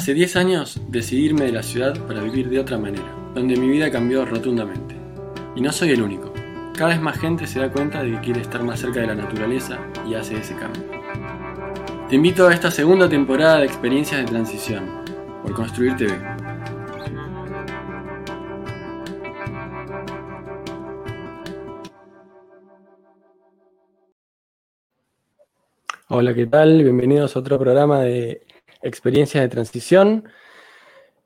Hace 10 años decidí irme de la ciudad para vivir de otra manera, donde mi vida cambió rotundamente. Y no soy el único. Cada vez más gente se da cuenta de que quiere estar más cerca de la naturaleza y hace ese cambio. Te invito a esta segunda temporada de experiencias de transición por Construir TV. Hola, ¿qué tal? Bienvenidos a otro programa de experiencias de transición.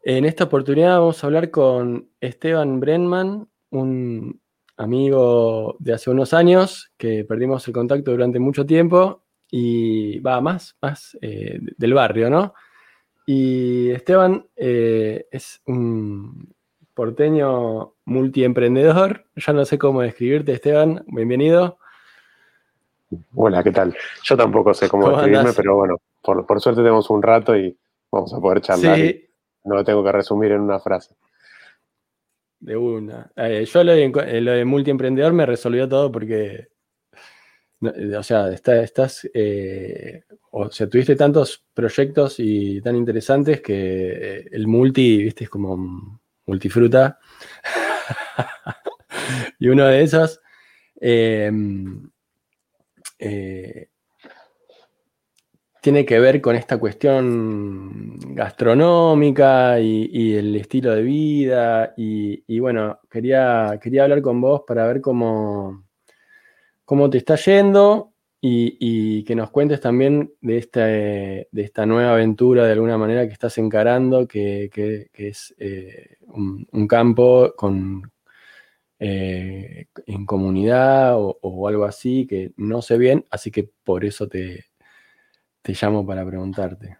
En esta oportunidad vamos a hablar con Esteban Brenman, un amigo de hace unos años que perdimos el contacto durante mucho tiempo y va más, más eh, del barrio, ¿no? Y Esteban eh, es un porteño multiemprendedor. Ya no sé cómo describirte, Esteban. Bienvenido. Hola, ¿qué tal? Yo tampoco sé cómo, describirme, pero bueno, por, suerte tenemos un rato y vamos a poder charlar. no lo tengo que resumir en una frase. De una. Eh, yo lo de, eh, lo de, multiemprendedor me resolvió todo porque, o sea, estás, eh, o sea, tuviste tantos proyectos y tan interesantes que el multi, viste, es como multifruta. y uno de esos, tiene que ver con esta cuestión gastronómica y, el estilo de vida. Y, bueno, quería, quería hablar con vos para ver cómo, cómo te está yendo y, que nos cuentes también de, de esta nueva aventura de alguna manera que estás encarando, que, es eh, un, campo con, eh, en comunidad o algo así, que no sé bien, así que por eso te, te llamo para preguntarte.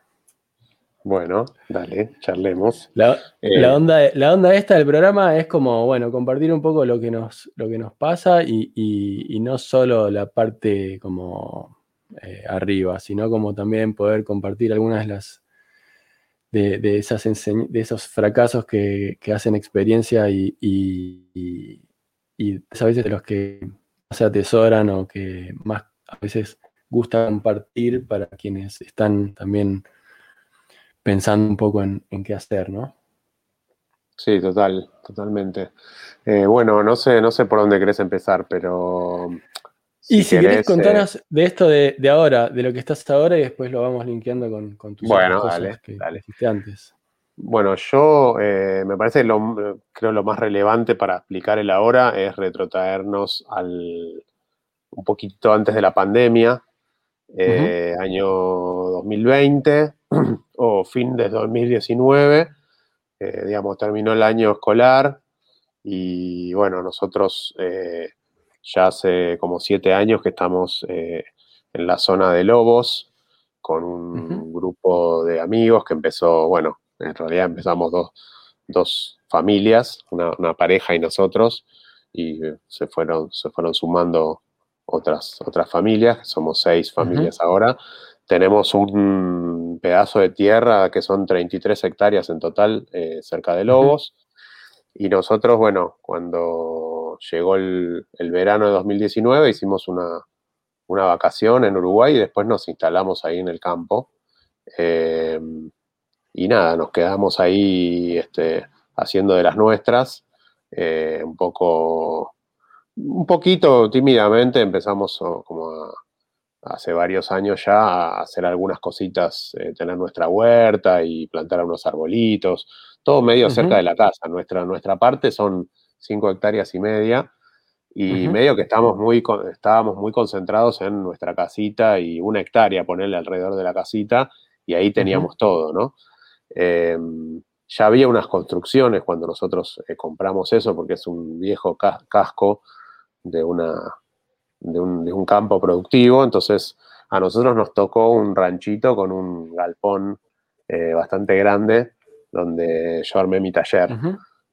Bueno, dale, charlemos. La, eh, onda, la onda esta del programa es como, bueno, compartir un poco lo que nos, lo que nos pasa y, no solo la parte como eh, arriba, sino como también poder compartir algunas de las de, esas de esos fracasos que, hacen experiencia y, y, a veces de los que se atesoran o que más a veces gusta compartir para quienes están también pensando un poco en, qué hacer, ¿no? Sí, total, totalmente. Eh, bueno, no sé, no sé por dónde querés empezar, pero. y si querés, contarnos eh, de esto de, ahora, de lo que estás ahora, y después lo vamos linkeando con, con tus bueno, cosas que dale. antes. Bueno, yo eh, me parece lo, creo lo más relevante para explicar el ahora es retrotraernos al un poquito antes de la pandemia, eh, año 2020 o fin de 2019, eh, digamos, terminó el año escolar y bueno, nosotros eh, ya hace como siete años que estamos en la zona de Lobos con un grupo de amigos que empezó, bueno, en realidad empezamos dos, familias, una, una, pareja y nosotros, y se fueron, se fueron sumando otras, otras familias, somos seis familias ahora. Tenemos un pedazo de tierra que son 33 hectáreas en total eh, cerca de Lobos. Y nosotros, bueno, cuando llegó el, verano de 2019 hicimos una, vacación en Uruguay y después nos instalamos ahí en el campo. Em, y nada, nos quedamos ahí este, haciendo de las nuestras, eh, un poco un poquito tímidamente empezamos como hace varios años ya a hacer algunas cositas, eh, tener nuestra huerta y plantar unos arbolitos, todo medio cerca de la casa. Nuestra, nuestra parte son cinco hectáreas y media y medio que estamos muy, estábamos muy concentrados en nuestra casita y una hectárea ponerle alrededor de la casita y ahí teníamos todo, ¿no? Em, ya había unas construcciones cuando nosotros eh, compramos eso porque es un viejo casco de, una, de, un, campo productivo, entonces a nosotros nos tocó un ranchito con un galpón eh, bastante grande donde yo armé mi taller.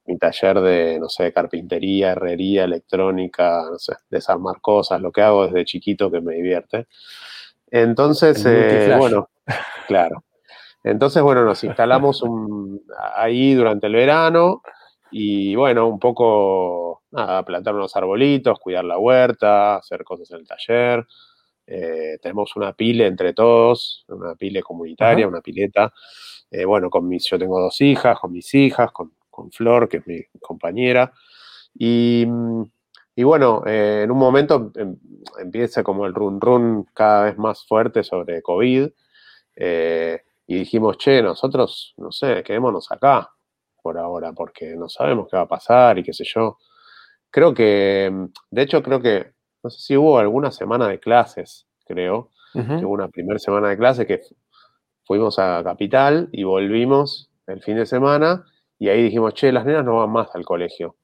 Mi taller de, no sé, carpintería, herrería, electrónica, no sé, desarmar cosas, lo que hago desde chiquito que me divierte. Entonces, eh, bueno, claro. Entonces, bueno, nos instalamos un, ahí durante el verano y bueno, un poco, nada, plantar unos arbolitos, cuidar la huerta, hacer cosas en el taller. tenemos una pile entre todos, una pile comunitaria, una pileta. bueno, con mis, yo tengo dos hijas, con mis hijas, con, con Flor, que es mi compañera. Y, y bueno, en un momento em, empieza como el run run cada vez más fuerte sobre COVID. Y dijimos, che, nosotros, no sé, quedémonos acá por ahora, porque no sabemos qué va a pasar y qué sé yo. Creo que, de hecho, creo que, no sé si hubo alguna semana de clases, creo, hubo una primera semana de clases que fuimos a Capital y volvimos el fin de semana y ahí dijimos, che, las nenas no van más al colegio,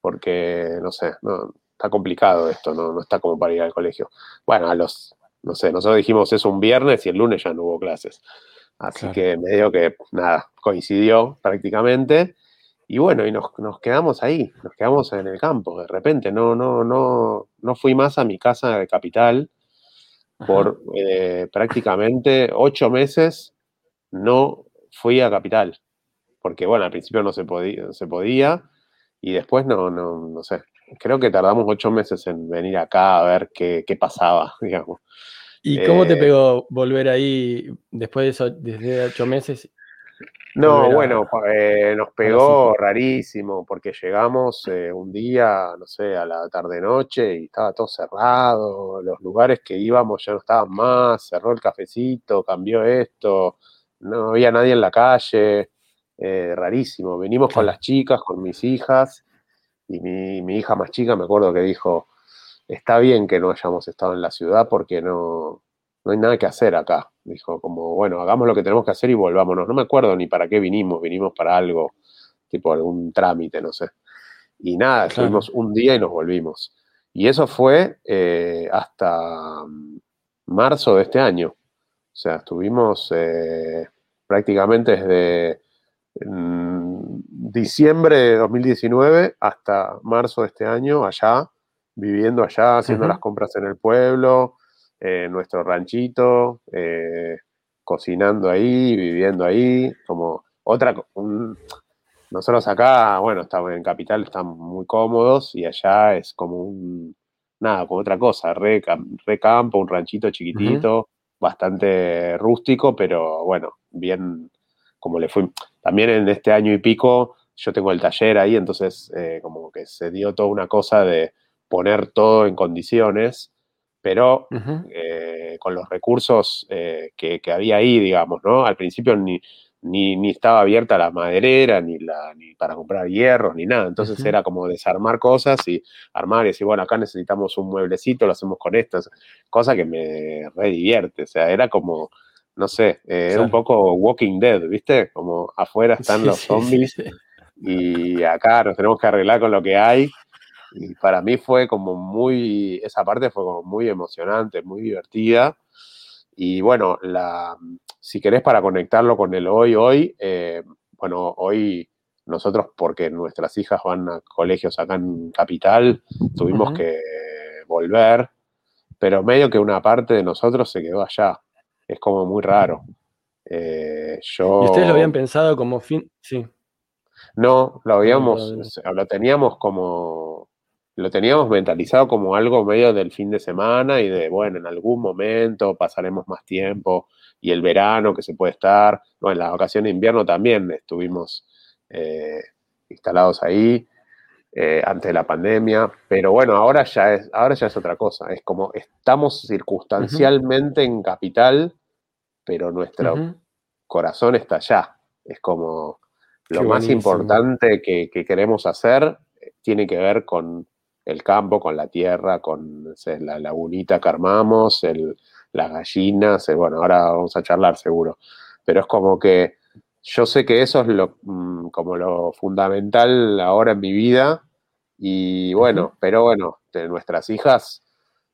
porque, no sé, no, está complicado esto, no, no está como para ir al colegio. Bueno, a los, no sé, nosotros dijimos eso un viernes y el lunes ya no hubo clases. Así que medio que, nada, coincidió prácticamente. Y bueno, y nos, quedamos ahí, nos quedamos en el campo. De repente, no, no, no, no fui más a mi casa de capital por eh, prácticamente ocho meses. No fui a capital. Porque bueno, al principio no se podía, se podía y después no, no, no sé. Creo que tardamos ocho meses en venir acá a ver qué, qué pasaba, digamos. ¿Y cómo te eh, pegó volver ahí después de eso, desde ocho meses? No, bueno, eh, nos pegó rarísimo porque llegamos eh, un día, no sé, a la tarde-noche y estaba todo cerrado, los lugares que íbamos ya no estaban más, cerró el cafecito, cambió esto, no había nadie en la calle, rarísimo. Venimos con las chicas, con mis hijas y mi, mi hija más chica me acuerdo que dijo, está bien que no hayamos estado en la ciudad porque no, no hay nada que hacer acá. Dijo, como, bueno, hagamos lo que tenemos que hacer y volvámonos. No me acuerdo ni para qué vinimos, vinimos para algo, tipo algún trámite, no sé. Y nada, estuvimos un día y nos volvimos. Y eso fue eh, hasta mm, marzo de este año. O sea, estuvimos eh, prácticamente desde mm, diciembre de 2019 hasta marzo de este año allá viviendo allá, haciendo las compras en el pueblo, en nuestro ranchito, eh, cocinando ahí, viviendo ahí, como otra, nosotros acá, bueno, estamos en Capital, estamos muy cómodos y allá es como un, nada, como otra cosa, re, campo, un ranchito chiquitito, bastante rústico, pero bueno, bien, como le fue, también en este año y pico, yo tengo el taller ahí, entonces eh, como que se dio toda una cosa de poner todo en condiciones, pero eh, con los recursos eh, que, había ahí, digamos, ¿no? Al principio ni, ni, estaba abierta la maderera, ni, la, ni para comprar hierros, ni nada. Entonces era como desarmar cosas y armar y decir, bueno, acá necesitamos un mueblecito, lo hacemos con estas, cosa que me re divierte. O sea, era como, no sé, eh, era un poco Walking Dead, ¿viste? Como afuera están los zombies y acá nos tenemos que arreglar con lo que hay y para mí fue como muy, esa parte fue como muy emocionante, muy divertida. Y bueno, la, si querés para conectarlo con el hoy, hoy, eh, bueno, hoy nosotros, porque nuestras hijas van a colegios acá en Capital, tuvimos que volver, pero medio que una parte de nosotros se quedó allá. Es como muy raro. Eh, yo... ¿Y ustedes lo habían pensado como fin? Sí. No, lo habíamos, lo teníamos como lo teníamos mentalizado como algo medio del fin de semana y de, bueno, en algún momento pasaremos más tiempo y el verano que se puede estar, bueno, en la vacación de invierno también estuvimos eh, instalados ahí eh, antes de la pandemia, pero bueno, ahora ya, es, ahora ya es otra cosa, es como estamos circunstancialmente en capital, pero nuestro corazón está allá, es como lo más importante que, que queremos hacer eh, tiene que ver con el campo, con la tierra, con la lagunita que armamos, las gallinas, bueno, ahora vamos a charlar seguro, pero es como que yo sé que eso es lo, mm, como lo fundamental ahora en mi vida y bueno, pero bueno, nuestras hijas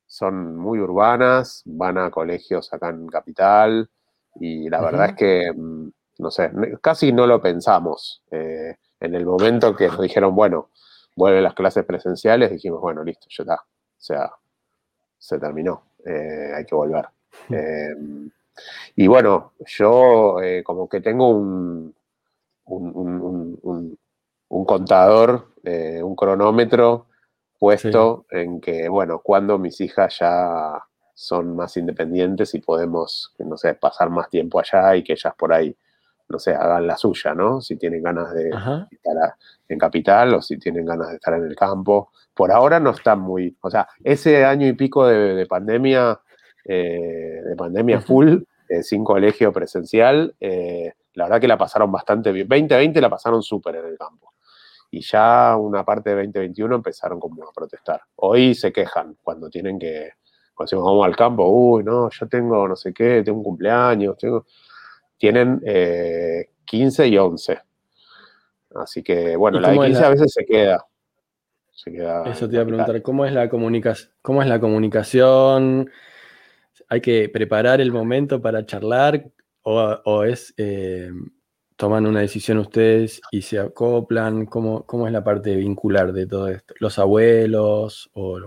son muy urbanas, van a colegios acá en Capital y la verdad es que, mm, no sé, casi no lo pensamos. Eh, en el momento que nos dijeron, bueno, vuelven las clases presenciales, dijimos, bueno, listo, ya está. O sea, se terminó, eh, hay que volver. Em, y bueno, yo eh, como que tengo un, un, contador, eh, un cronómetro puesto en que, bueno, cuando mis hijas ya son más independientes y podemos, no sé, pasar más tiempo allá y que ellas por ahí, no sé, hagan la suya, ¿no? Si tienen ganas de estar en capital o si tienen ganas de estar en el campo. Por ahora no están muy, o sea, ese año y pico de, pandemia, eh, de pandemia full, eh, sin colegio presencial, eh, la verdad que la pasaron bastante bien. 2020 la pasaron súper en el campo. Y ya una parte de 2021 empezaron como a protestar. Hoy se quejan cuando tienen que, cuando vamos al campo, uy, no, yo tengo no sé qué, tengo un cumpleaños, tengo... Tienen 15 eh, y 11. Así que, bueno, la de 15 a veces se queda. Eso te iba a preguntar, ¿cómo es la comunicación? ¿Cómo es la comunicación? ¿Hay que preparar el momento para charlar? ¿O, es eh, toman una decisión ustedes y se acoplan? ¿Cómo, ¿Cómo, es la parte vincular de todo esto? ¿Los abuelos o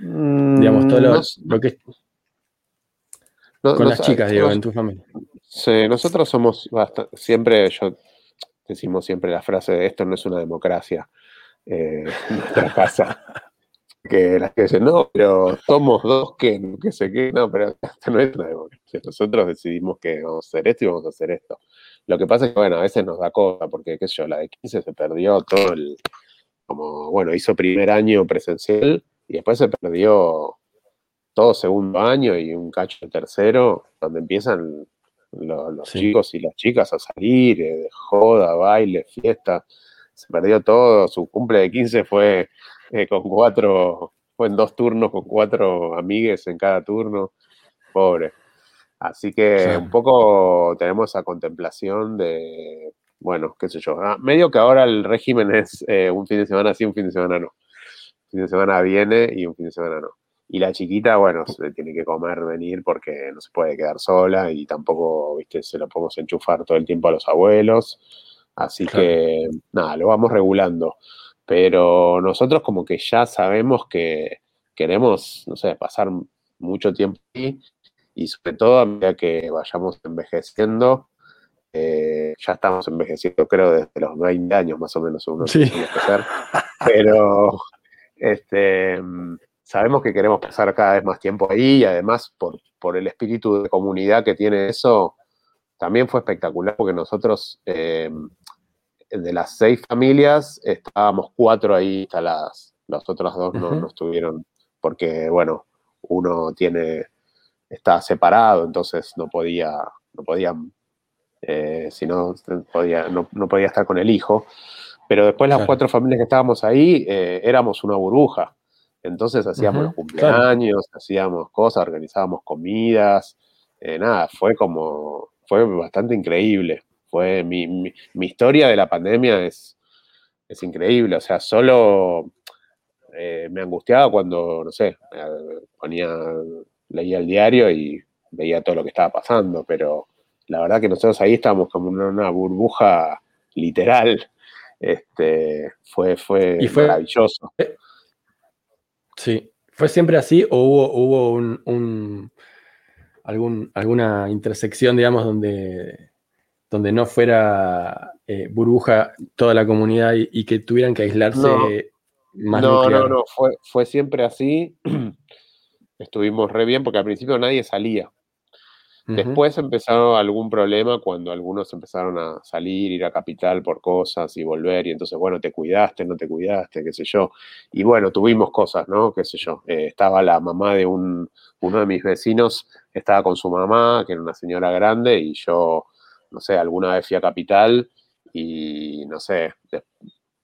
digamos todo lo, mm, que con las chicas, digo, en tu familia? Sí, nosotros somos bastante, siempre, yo decimos siempre la frase de esto no es una democracia eh, nuestra casa. que las que dicen, no, pero somos dos que, que sé qué, no, pero esto no es una democracia. Nosotros decidimos que vamos a hacer esto y vamos a hacer esto. Lo que pasa es que, bueno, a veces nos da cosa, porque, qué sé yo, la de 15 se perdió todo el, como, bueno, hizo primer año presencial y después se perdió todo segundo año y un cacho tercero, donde empiezan los, chicos y las chicas a salir, eh, de joda, baile, fiesta. Se perdió todo. Su cumple de 15 fue eh, con cuatro, fue en dos turnos con cuatro amigues en cada turno. Pobre. Así que un poco tenemos esa contemplación de, bueno, qué sé yo. Ah, medio que ahora el régimen es eh, un fin de semana sí, un fin de semana no. Un fin de semana viene y un fin de semana no. Y la chiquita, bueno, se tiene que comer, venir porque no se puede quedar sola y tampoco, viste, se lo podemos enchufar todo el tiempo a los abuelos. Así que, nada, lo vamos regulando. Pero nosotros como que ya sabemos que queremos, no sé, pasar mucho tiempo ahí y sobre todo a medida que vayamos envejeciendo, eh, ya estamos envejeciendo creo desde los 20 años más o menos uno sí. pero este, sabemos que queremos pasar cada vez más tiempo ahí y además por, por el espíritu de comunidad que tiene eso, también fue espectacular porque nosotros eh, de las seis familias estábamos cuatro ahí instaladas, los otros dos no, no estuvieron porque bueno, uno tiene está separado, entonces no podía, no podía, eh, si no podía, no, podía estar con el hijo. Pero después las cuatro familias que estábamos ahí eh, éramos una burbuja. Entonces hacíamos los cumpleaños, hacíamos cosas, organizábamos comidas, eh, nada, fue como, fue bastante increíble. Fue mi, mi, historia de la pandemia es, es increíble, o sea, solo me angustiaba cuando, no sé, ponía leía el diario y veía todo lo que estaba pasando, pero la verdad que nosotros ahí estábamos como en una burbuja literal. Este, fue, fue, maravilloso. Sí, ¿fue siempre así o hubo, hubo un, algún, alguna intersección, digamos, donde, donde no fuera eh, burbuja toda la comunidad y, que tuvieran que aislarse no, más? No, no, no, fue, fue siempre así. estuvimos re bien porque al principio nadie salía. Después empezó algún problema cuando algunos empezaron a salir, ir a capital por cosas y volver, y entonces, bueno, te cuidaste, no te cuidaste, qué sé yo. Y bueno, tuvimos cosas, ¿no? Qué sé yo. Eh, estaba la mamá de un, uno de mis vecinos, estaba con su mamá, que era una señora grande, y yo, no sé, alguna vez fui a capital y, no sé,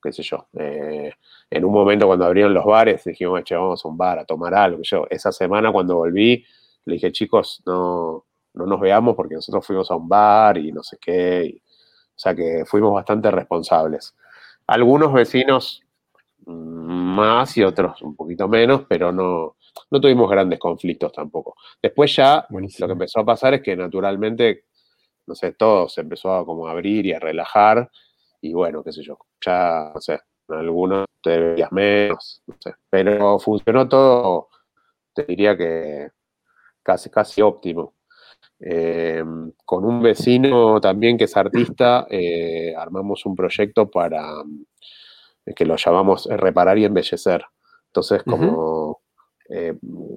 qué sé yo, eh, en un momento cuando abrieron los bares dijimos, che, vamos a un bar a tomar algo. Yo, esa semana cuando volví, le dije, chicos, no, no nos veamos porque nosotros fuimos a un bar y no sé qué. o sea que fuimos bastante responsables. Algunos vecinos más y otros un poquito menos, pero no, no tuvimos grandes conflictos tampoco. Después ya lo que empezó a pasar es que naturalmente, no sé, todo se empezó a como abrir y a relajar y bueno, qué sé yo, ya, no sé, algunos te veías menos, no sé, pero funcionó todo, te diría que casi, casi óptimo. Eh, con un vecino también que es artista, eh, armamos un proyecto para que lo llamamos reparar y embellecer. Entonces, como eh,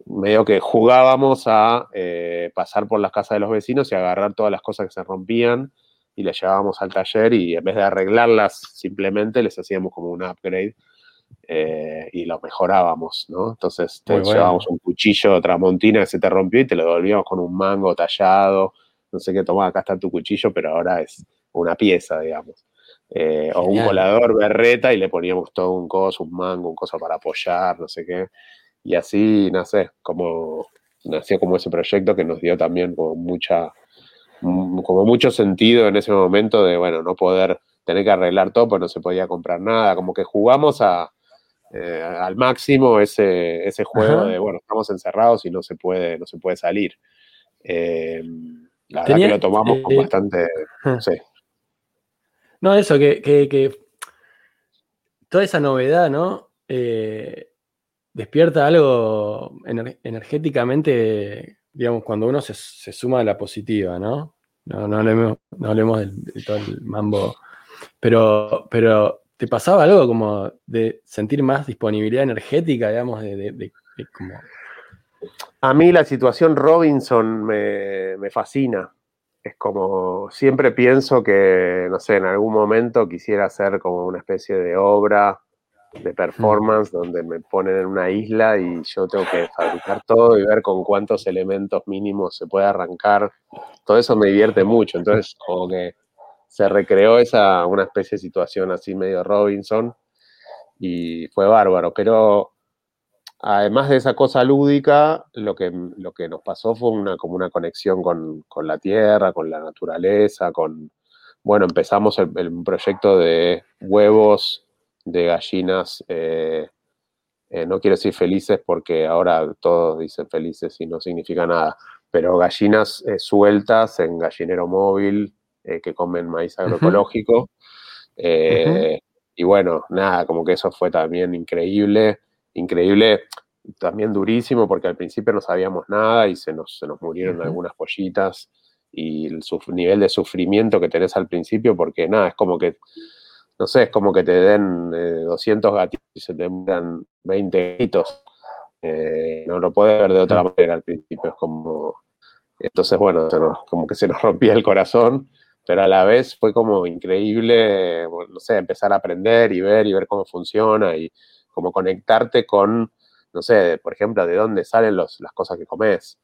medio que jugábamos a eh, pasar por las casas de los vecinos y agarrar todas las cosas que se rompían y las llevábamos al taller y en vez de arreglarlas simplemente les hacíamos como un upgrade eh, y lo mejorábamos, ¿no? Entonces te llevábamos un cuchillo tramontina que se te rompió y te lo devolvíamos con un mango tallado, no sé qué, tomaba, acá está tu cuchillo, pero ahora es una pieza, digamos. Eh, o un volador berreta y le poníamos todo un coso, un mango, un coso para apoyar, no sé qué. Y así, no sé, como nació como ese proyecto que nos dio también como mucha, como mucho sentido en ese momento de, bueno, no poder tener que arreglar todo, pues no se podía comprar nada, como que jugamos a, eh, al máximo ese, ese juego de, bueno, estamos encerrados y no se puede, no se puede salir. Eh, la verdad que lo tomamos con bastante, no sé, no, eso, que, toda esa novedad, ¿no? Eh, despierta algo energéticamente, digamos, cuando uno se, suma a la positiva, ¿no? No, no hablemos, no hablemos de, todo el mambo. Pero, pero, ¿te pasaba algo como de sentir más disponibilidad energética, digamos, de, como... A mí la situación Robinson me, me fascina es como, siempre pienso que, no sé, en algún momento quisiera hacer como una especie de obra de performance donde me ponen en una isla y yo tengo que fabricar todo y ver con cuántos elementos mínimos se puede arrancar. Todo eso me divierte mucho. Entonces, como que se recreó esa, una especie de situación así medio Robinson y fue bárbaro. Pero además de esa cosa lúdica, lo que, lo que nos pasó fue una, como una conexión con, la tierra, con la naturaleza, con, bueno, empezamos el, proyecto de huevos de gallinas, eh, eh, no quiero decir felices porque ahora todos dicen felices y no significa nada, pero gallinas eh, sueltas en gallinero móvil que comen maíz agroecológico. Y bueno, nada, como que eso fue también increíble increíble, también durísimo, porque al principio no sabíamos nada y se nos, se nos murieron algunas pollitas y el nivel de sufrimiento que tenés al principio, porque nada, es como que, no sé, es como que te den 200 eh, gatitos y se te mueran 20 gatitos. Eh, no lo puedes ver de otra manera al principio, es como... Entonces, bueno, como que se nos rompía el corazón, pero a la vez fue como increíble, no sé, empezar a aprender y ver y ver cómo funciona y, como conectarte con, no sé, por ejemplo, de dónde salen las cosas que comes.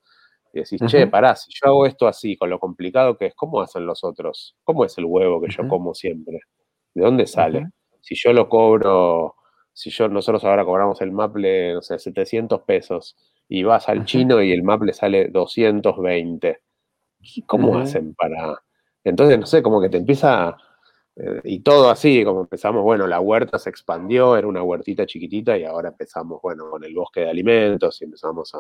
Y decís, che, pará, si yo hago esto así, con lo complicado que es, ¿cómo hacen los otros? ¿Cómo es el huevo que yo como siempre? ¿De dónde sale? Si yo lo cobro, si yo, nosotros ahora cobramos el maple, no sé, 700 pesos, y vas al chino y el maple sale 220. ¿Cómo hacen para...? Entonces, no sé, como que te empieza eh, y todo así, como empezamos, bueno, la huerta se expandió, era una huertita chiquitita y ahora empezamos, bueno, con el bosque de alimentos y empezamos a,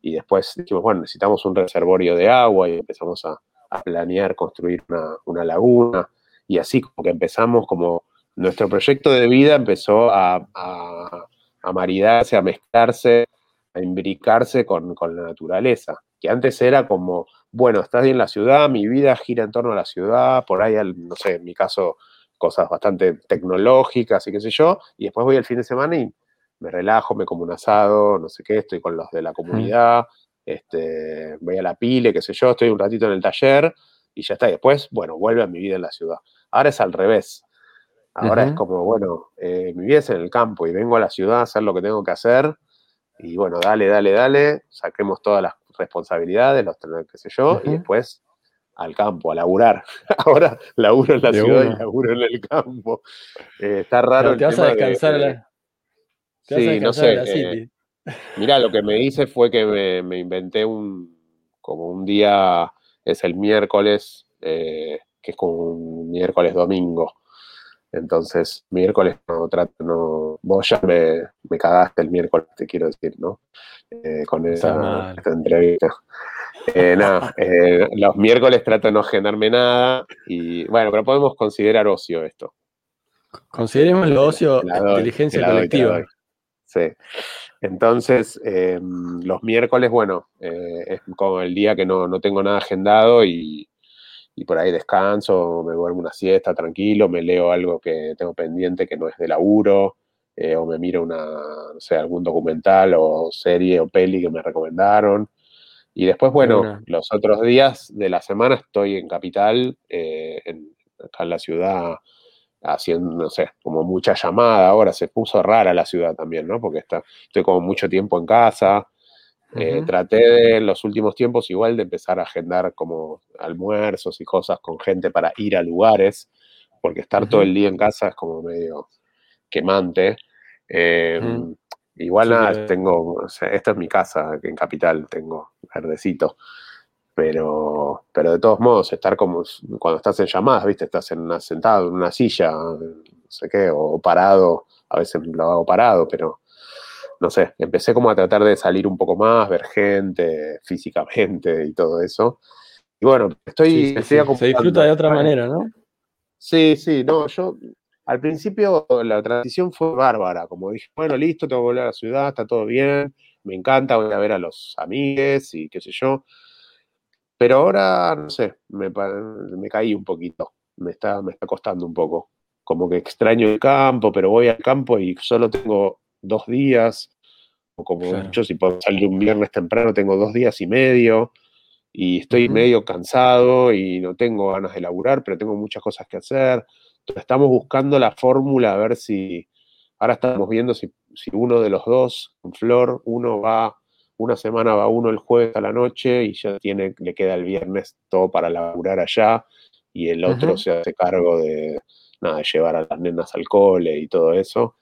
y después dijimos, bueno, necesitamos un reservorio de agua y empezamos a, planear construir una, laguna y así como que empezamos como nuestro proyecto de vida empezó a, a, maridarse, a mezclarse, a imbricarse con la naturaleza, que antes era como bueno, estás en la ciudad, mi vida gira en torno a la ciudad, por ahí, no sé, en mi caso, cosas bastante tecnológicas y qué sé yo, y después voy el fin de semana y me relajo, me como un asado, no sé qué, estoy con los de la comunidad, este, voy a la pile, qué sé yo, estoy un ratito en el taller y ya está. Y después, bueno, vuelve a mi vida en la ciudad. Ahora es al revés. Ahora es como, bueno, eh, mi vida es en el campo y vengo a la ciudad a hacer lo que tengo que hacer. Y bueno, dale, dale, dale, saquemos todas las responsabilidades, los qué sé yo, y después al campo, a laburar. Ahora laburo en la ciudad y laburo en el campo. Eh, está raro. te vas a descansar la... sí, no sé. Eh, mira, lo que me hice fue que me, inventé un, como un día, es el miércoles, eh, que es como un miércoles domingo. Entonces, miércoles no trato, no. Vos ya me, me cagaste el miércoles, te quiero decir, ¿no? Eh, con esa, entrevista. Eh, nada, eh, los miércoles trato de no generarme nada y bueno, pero podemos considerar ocio esto. Consideremos el ocio inteligencia colectiva. Sí. Entonces, em, los miércoles, bueno, es como el día que no, no tengo nada agendado y, y por ahí descanso, me duermo una siesta tranquilo, me leo algo que tengo pendiente que no es de laburo, eh, o me miro una, no sé, algún documental o serie o peli que me recomendaron. Y después, bueno, los otros días de la semana estoy en Capital, eh, en, acá en la ciudad, haciendo, no sé, como mucha llamada. Ahora se puso rara la ciudad también, ¿no? Porque está, estoy como mucho tiempo en casa. Eh, traté de, en los últimos tiempos igual de empezar a agendar como almuerzos y cosas con gente para ir a lugares, porque estar todo el día en casa es como medio quemante. Em, igual nada, tengo, o sea, esta es mi casa, en Capital tengo verdecito. Pero, pero de todos modos, estar como cuando estás en llamadas, ¿viste? Estás en una, sentado en una silla, no sé qué, o parado, a veces lo hago parado, pero no sé, empecé como a tratar de salir un poco más, ver gente físicamente y todo eso. Y bueno, estoy... Se disfruta de otra manera, ¿no? Sí, sí, no, yo al principio la transición fue bárbara, como dije, bueno, listo, tengo que volver a la ciudad, está todo bien, me encanta, voy a ver a los amigos y qué sé yo. Pero ahora, no sé, me, caí un poquito, me está, me está costando un poco. Como que extraño el campo, pero voy al campo y solo tengo dos días, o como mucho, si puedo salir un viernes temprano, tengo dos días y medio, y estoy medio cansado y no tengo ganas de laburar, pero tengo muchas cosas que hacer. Estamos buscando la fórmula a ver si, ahora estamos viendo si, uno de los dos, un Flor, uno va, una semana va uno el jueves a la noche y ya tiene, le queda el viernes todo para laburar allá y el otro se hace cargo de, nada, de llevar a las nenas al cole y todo eso.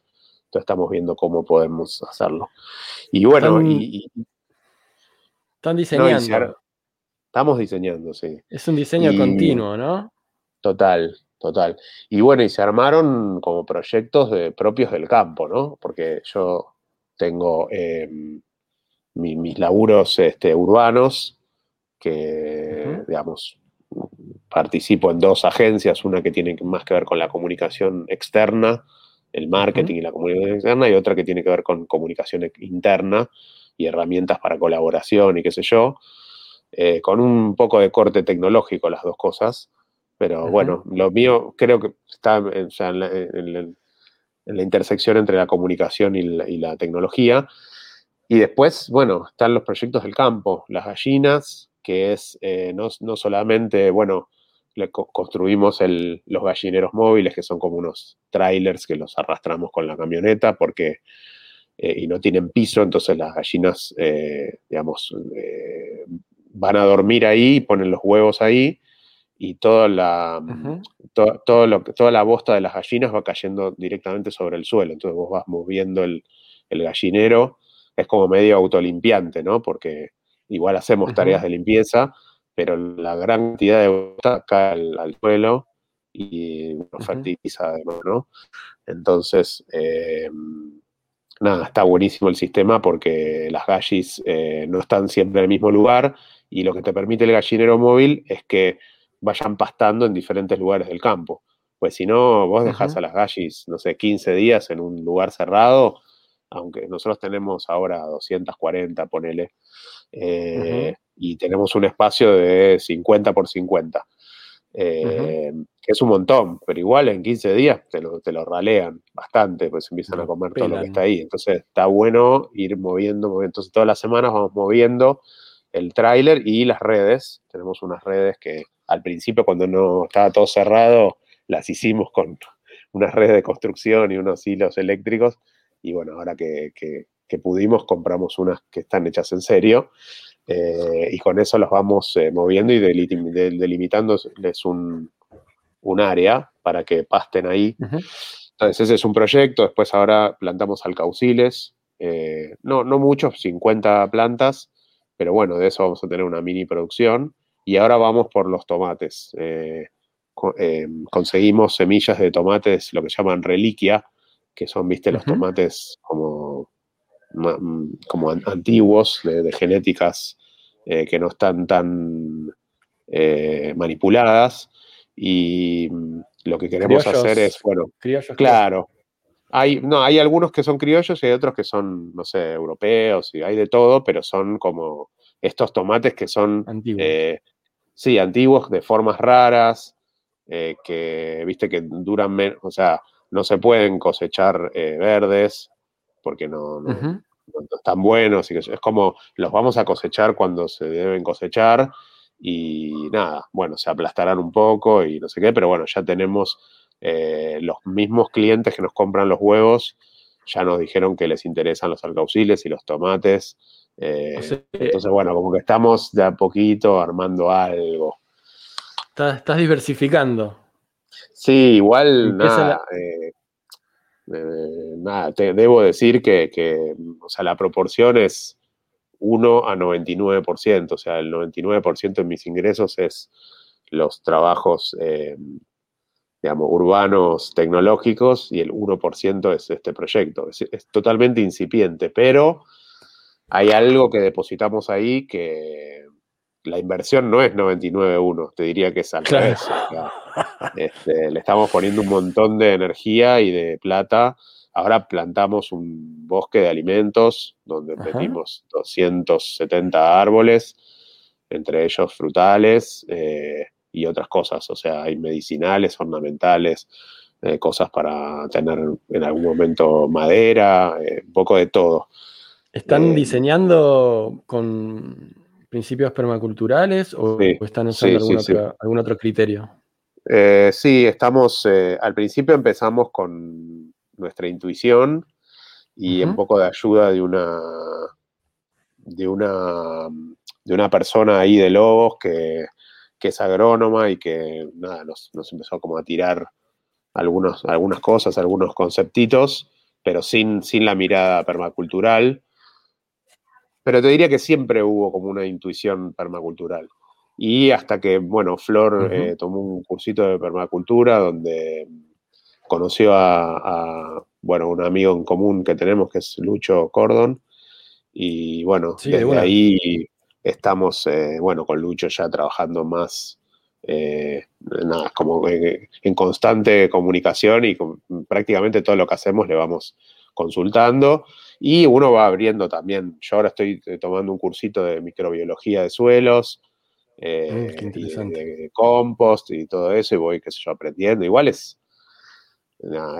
Entonces estamos viendo cómo podemos hacerlo. Y bueno, están, y, están diseñando. estamos diseñando, sí. Es un diseño continuo, ¿no? Total, total. Y bueno, y se armaron como proyectos de, propios del campo, ¿no? Porque yo tengo em, mis laburos este, urbanos, que, digamos, participo en dos agencias, una que tiene más que ver con la comunicación externa, el marketing y la comunicación externa, y otra que tiene que ver con comunicación interna y herramientas para colaboración y qué sé yo, eh, con un poco de corte tecnológico las dos cosas. Pero bueno, lo mío creo que está en, la, intersección entre la comunicación y la, tecnología. Y después, bueno, están los proyectos del campo, las gallinas, que es eh, no, solamente, bueno, le construimos los gallineros móviles, que son como unos trailers que los arrastramos con la camioneta, porque, eh, y no tienen piso, entonces las gallinas, eh, digamos, van a dormir ahí, ponen los huevos ahí, y toda la, todo, lo, toda la bosta de las gallinas va cayendo directamente sobre el suelo. Entonces vos vas moviendo el, gallinero, es como medio autolimpiante, ¿no? Porque igual hacemos tareas de limpieza, pero la gran cantidad de bosta cae al, suelo y nos fertiliza además, ¿no? Entonces, eh, nada, está buenísimo el sistema porque las gallis eh, no están siempre en el mismo lugar y lo que te permite el gallinero móvil es que vayan pastando en diferentes lugares del campo. Pues si no, vos dejás a las gallis, no sé, 15 días en un lugar cerrado, aunque nosotros tenemos ahora 240, ponele, eh, y tenemos un espacio de 50 por 50, eh, que es un montón, pero igual en 15 días te lo, te lo ralean bastante, pues empiezan a comer todo lo que está ahí. Entonces está bueno ir moviendo, moviendo. Entonces todas las semanas vamos moviendo el tráiler y las redes. Tenemos unas redes que al principio cuando no estaba todo cerrado, las hicimos con unas redes de construcción y unos hilos eléctricos. Y bueno, ahora que, pudimos, compramos unas que están hechas en serio. Eh, y con eso los vamos eh, moviendo y delimitándoles un, un, área para que pasten ahí. Entonces, ese es un proyecto. Después, ahora plantamos alcauciles. Eh, no, no muchos, 50 plantas, pero bueno, de eso vamos a tener una mini producción. Y ahora vamos por los tomates. Eh, conseguimos semillas de tomates, lo que llaman reliquia, que son, viste, los tomates como, como antiguos, de, genéticas eh, que no están tan manipuladas. Y mm, lo que queremos hacer es, bueno, claro. Hay, no, hay algunos que son criollos y hay otros que son, no sé, europeos y hay de todo, pero son como estos tomates que son antiguos. Sí, antiguos, de formas raras, eh, que, viste, que duran menos, o sea, no se pueden cosechar eh, verdes porque no, están buenos. Y es como los vamos a cosechar cuando se deben cosechar y nada, bueno, se aplastarán un poco y no sé qué, pero bueno, ya tenemos eh, los mismos clientes que nos compran los huevos, ya nos dijeron que les interesan los alcauciles y los tomates. Eh, entonces, bueno, como que estamos de a poquito armando algo. Estás, diversificando. Sí, igual nada, eh, nada debo decir que, que, o sea, la proporción es 1 a 99%, o sea, el 99% de mis ingresos es los trabajos, eh, digamos, urbanos tecnológicos y el 1% es este proyecto. Es, totalmente incipiente, pero hay algo que depositamos ahí que la inversión no es 99.1, te diría que es al revés. Este, le estamos poniendo un montón de energía y de plata Ahora plantamos un bosque de alimentos donde metimos 270 árboles, entre ellos frutales eh, y otras cosas. O sea, hay medicinales, ornamentales, eh, cosas para tener en algún momento madera, eh, un poco de todo. ¿Están diseñando con principios permaculturales o, están usando algún, otro, criterio? sí, estamos, al principio empezamos con nuestra intuición y un poco de ayuda de una, de una, de una persona ahí de Lobos que, es agrónoma y que nada, nos, empezó como a tirar algunos, algunas cosas, algunos conceptitos, pero sin, sin la mirada permacultural. Pero te diría que siempre hubo como una intuición permacultural. Y hasta que, bueno, Flor eh, tomó un cursito de permacultura donde conoció a, bueno, un amigo en común que tenemos que es Lucho Cordon. Y bueno, desde ahí estamos, eh, bueno, con Lucho ya trabajando más, eh, nada, como en, constante comunicación y prácticamente todo lo que hacemos le vamos consultando. Y uno va abriendo también. Yo ahora estoy eh, tomando un cursito de microbiología de suelos. Mm, de, compost y todo eso, y voy, qué sé yo, aprendiendo. Igual es,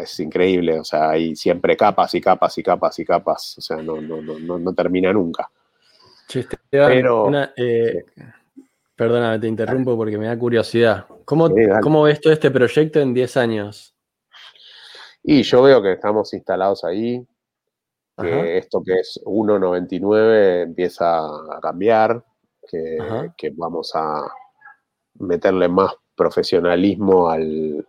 es increíble, o sea, hay siempre capas y capas y capas y capas, o sea, no, no, no, no termina nunca. Pero, eh, perdóname, te interrumpo porque me da curiosidad. ¿Cómo, ¿Cómo, ves todo este proyecto en 10 años? Y yo veo que estamos instalados ahí, que esto que es 1.99 empieza a cambiar, que, que vamos a meterle más profesionalismo al,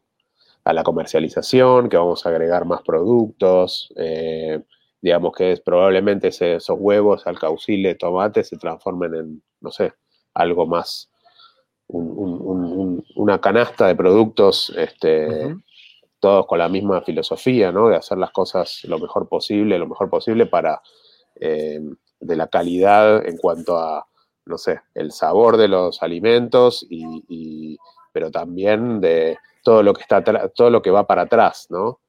a la comercialización, que vamos a agregar más productos, eh, digamos que es, probablemente esos huevos, alcaucile, tomate se transformen en, no sé, algo más, una canasta de productos, este, todos con la misma filosofía, ¿no? De hacer las cosas lo mejor posible, lo mejor posible para, eh, de la calidad en cuanto a, no sé, el sabor de los alimentos y pero también de todo lo que está todo lo que va para atrás, ¿no?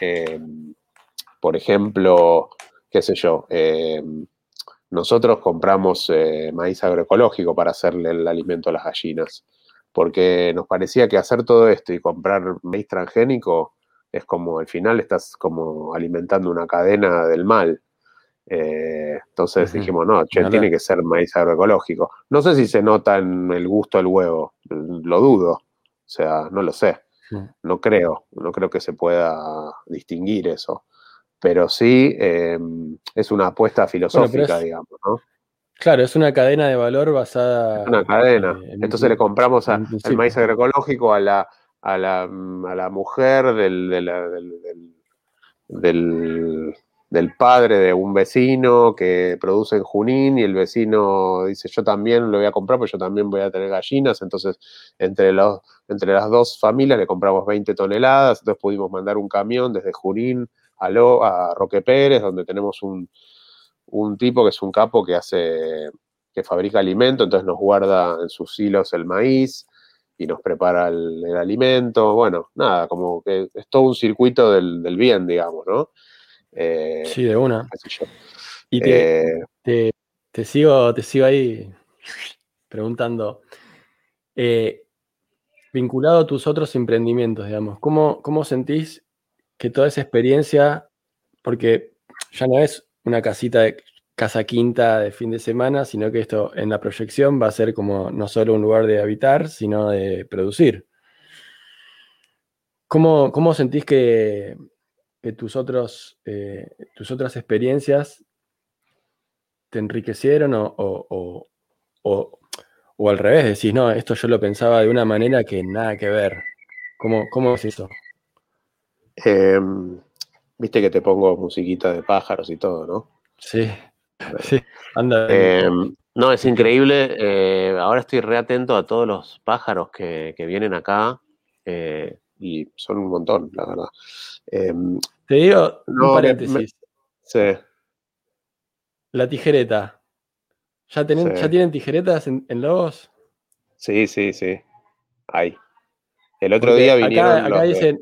Em, por ejemplo, qué sé yo, em, nosotros compramos eh, maíz agroecológico para hacerle el alimento a las gallinas, porque nos parecía que hacer todo esto y comprar maíz transgénico es como, al final estás como alimentando una cadena del mal. Eh, entonces dijimos, no, tiene que ser maíz agroecológico. No sé si se nota en el gusto del huevo, lo dudo. O sea, no lo sé. No creo, no creo que se pueda distinguir eso. Pero sí em, es una apuesta filosófica, digamos, ¿no? Claro, es una cadena de valor basada. Una cadena. Eh, Entonces le compramos al maíz agroecológico a la, a la, a la mujer del, del del padre de un vecino que produce en Junín y el vecino dice yo también lo voy a comprar, porque yo también voy a tener gallinas, entonces entre, los, entre las dos familias le compramos 20 toneladas, entonces pudimos mandar un camión desde Junín a, a Roque Pérez, donde tenemos un, tipo que es un capo que hace, que fabrica alimento, entonces nos guarda en sus hilos el maíz y nos prepara el, alimento, bueno, nada, como que es todo un circuito del, del bien, digamos, ¿no? Eh, sí, de una. Y eh, te, sigo, te sigo ahí preguntando, eh, vinculado a tus otros emprendimientos, digamos, ¿cómo, cómo sentís que toda esa experiencia, porque ya no es una casita de casa quinta de fin de semana, sino que esto en la proyección va a ser como no solo un lugar de habitar, sino de producir. ¿Cómo, cómo sentís que, tus, otros, eh, tus otras experiencias te enriquecieron o, o, al revés? Decís, no, esto yo lo pensaba de una manera que nada que ver. ¿Cómo, cómo es eso? Em, viste que te pongo musiquita de pájaros y todo, ¿no? Sí, sí, anda. Em, no, es increíble. Eh, ahora estoy reatento a todos los pájaros que, vienen acá. Eh, y son un montón, la verdad. Em, te digo un paréntesis. sí. La tijereta. ¿Ya tienen, ¿ya tienen tijeretas en, Lobos? Sí, sí, sí. Hay. El otro día vinieron. Acá, dicen.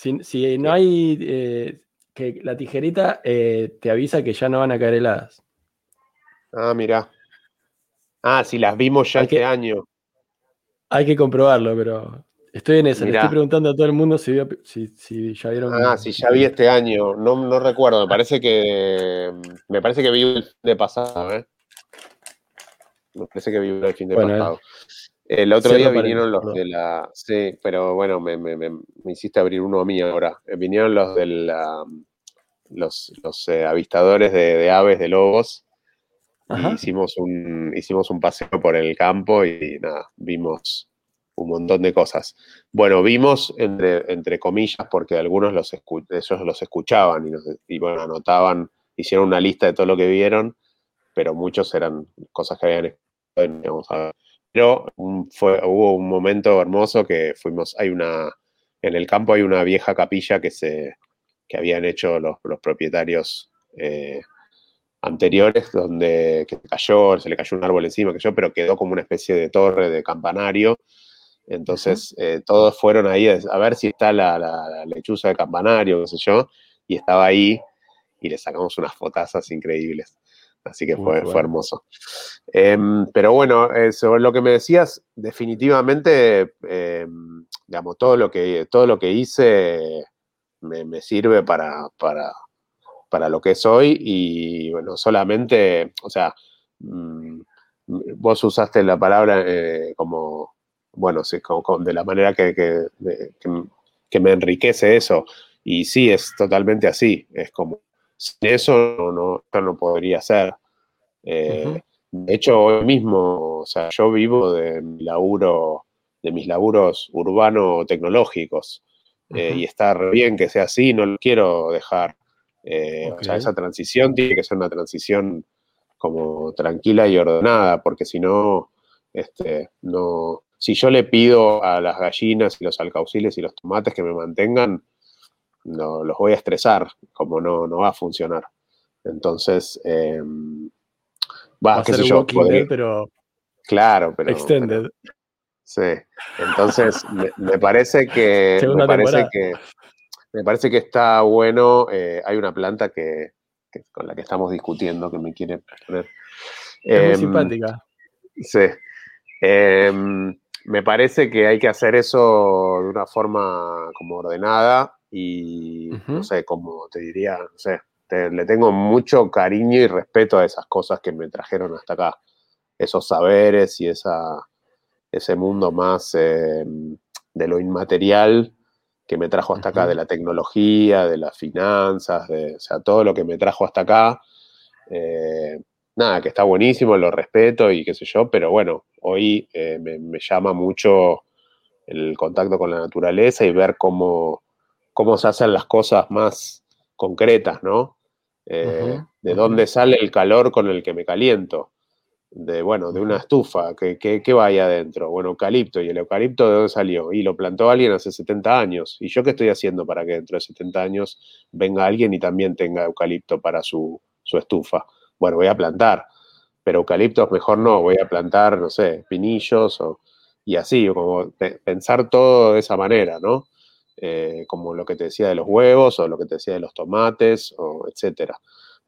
Si, no hay. Eh, que la tijerita eh, te avisa que ya no van a caer heladas. Ah, mira. Ah, si las vimos ya este año. Hay que comprobarlo, pero estoy en eso. Le estoy preguntando a todo el mundo si, si, ya vieron. Ah, si ya vi este año. No, no recuerdo. Me parece que. Me parece que vi el fin de pasado, ¿eh? Me parece que vi el fin de pasado. El otro día vinieron los de la. Sí, pero bueno, me, hiciste abrir uno a mí ahora. Eh, vinieron los de la, los, los eh, avistadores de, aves, de lobos. hicimos un, hicimos un paseo por el campo y nada, vimos un montón de cosas. Bueno, vimos entre, entre comillas, porque algunos los ellos los escuchaban y, y, bueno, anotaban, hicieron una lista de todo lo que vieron, pero muchos eran cosas que habían escuchado. Pero fue, hubo un momento hermoso que fuimos, hay una, en el campo hay una vieja capilla que se, que habían hecho los, propietarios eh, anteriores, donde que cayó, se le cayó un árbol encima, que yo, pero quedó como una especie de torre de campanario. Entonces, eh, todos fueron ahí a, ver si está la, la, lechuza de campanario, qué sé yo, y estaba ahí y le sacamos unas fotazas increíbles. Así que fue, fue hermoso. Em, pero bueno, eh, sobre lo que me decías, definitivamente, em, digamos, todo lo que, todo lo que hice me, sirve para, para, para, lo que soy y bueno, solamente, o sea, mm, vos usaste la palabra eh, como, bueno, sí, de la manera que, que, me enriquece eso. Y sí, es totalmente así. Es como, sin eso no, no, no podría ser. Eh, de hecho, hoy mismo, o sea, yo vivo de mi laburo, de mis laburos urbano-tecnológicos. Eh, y está bien que sea así, no lo quiero dejar. Eh, o sea, esa transición tiene que ser una transición como tranquila y ordenada, porque si no, este, no, si yo le pido a las gallinas y los alcauciles y los tomates que me mantengan, no, los voy a estresar, como no, no va a funcionar. Entonces, em, va, qué sé yo, pero claro, pero extended. sí, entonces me, parece que me parece que me parece que está bueno. Eh, hay una planta que, con la que estamos discutiendo que me quiere poner. Es muy em, simpática. Sí. Em, me parece que hay que hacer eso de una forma como ordenada y no sé, como te diría, no sé, le tengo mucho cariño y respeto a esas cosas que me trajeron hasta acá, esos saberes y esa, ese mundo más em, de lo inmaterial que me trajo hasta acá, de la tecnología, de las finanzas, de, o sea, todo lo que me trajo hasta acá. Eh, nada, que está buenísimo, lo respeto y qué sé yo, pero bueno, hoy eh, me, llama mucho el contacto con la naturaleza y ver cómo, cómo se hacen las cosas más concretas, ¿no? Eh, de dónde sale el calor con el que me caliento. De, bueno, de una estufa, que, que, vaya adentro. Bueno, eucalipto. ¿Y el eucalipto de dónde salió? Y lo plantó alguien hace 70 años. ¿Y yo qué estoy haciendo para que dentro de 70 años venga alguien y también tenga eucalipto para su, su estufa? Bueno, voy a plantar. Pero eucaliptos mejor no, voy a plantar, no sé, pinillos o, y así, como pensar todo de esa manera, ¿no? Eh, como lo que te decía de los huevos o lo que te decía de los tomates, o etcétera.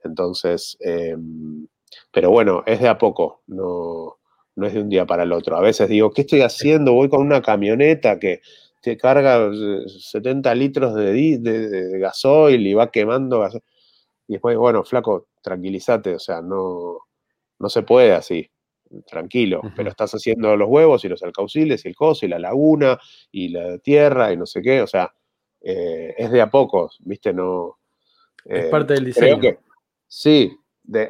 Entonces, em, pero bueno, es de a poco, no, no es de un día para el otro. A veces digo, ¿qué estoy haciendo? Voy con una camioneta que te carga 70 litros de, gasoil y va quemando gasoil. Y después, bueno, flaco, tranquilízate, o sea, no, no se puede así, tranquilo, pero estás haciendo los huevos y los alcauciles y el coso y la laguna y la tierra y no sé qué, o sea, eh, es de a pocos, ¿viste? No. es parte del diseño. sí,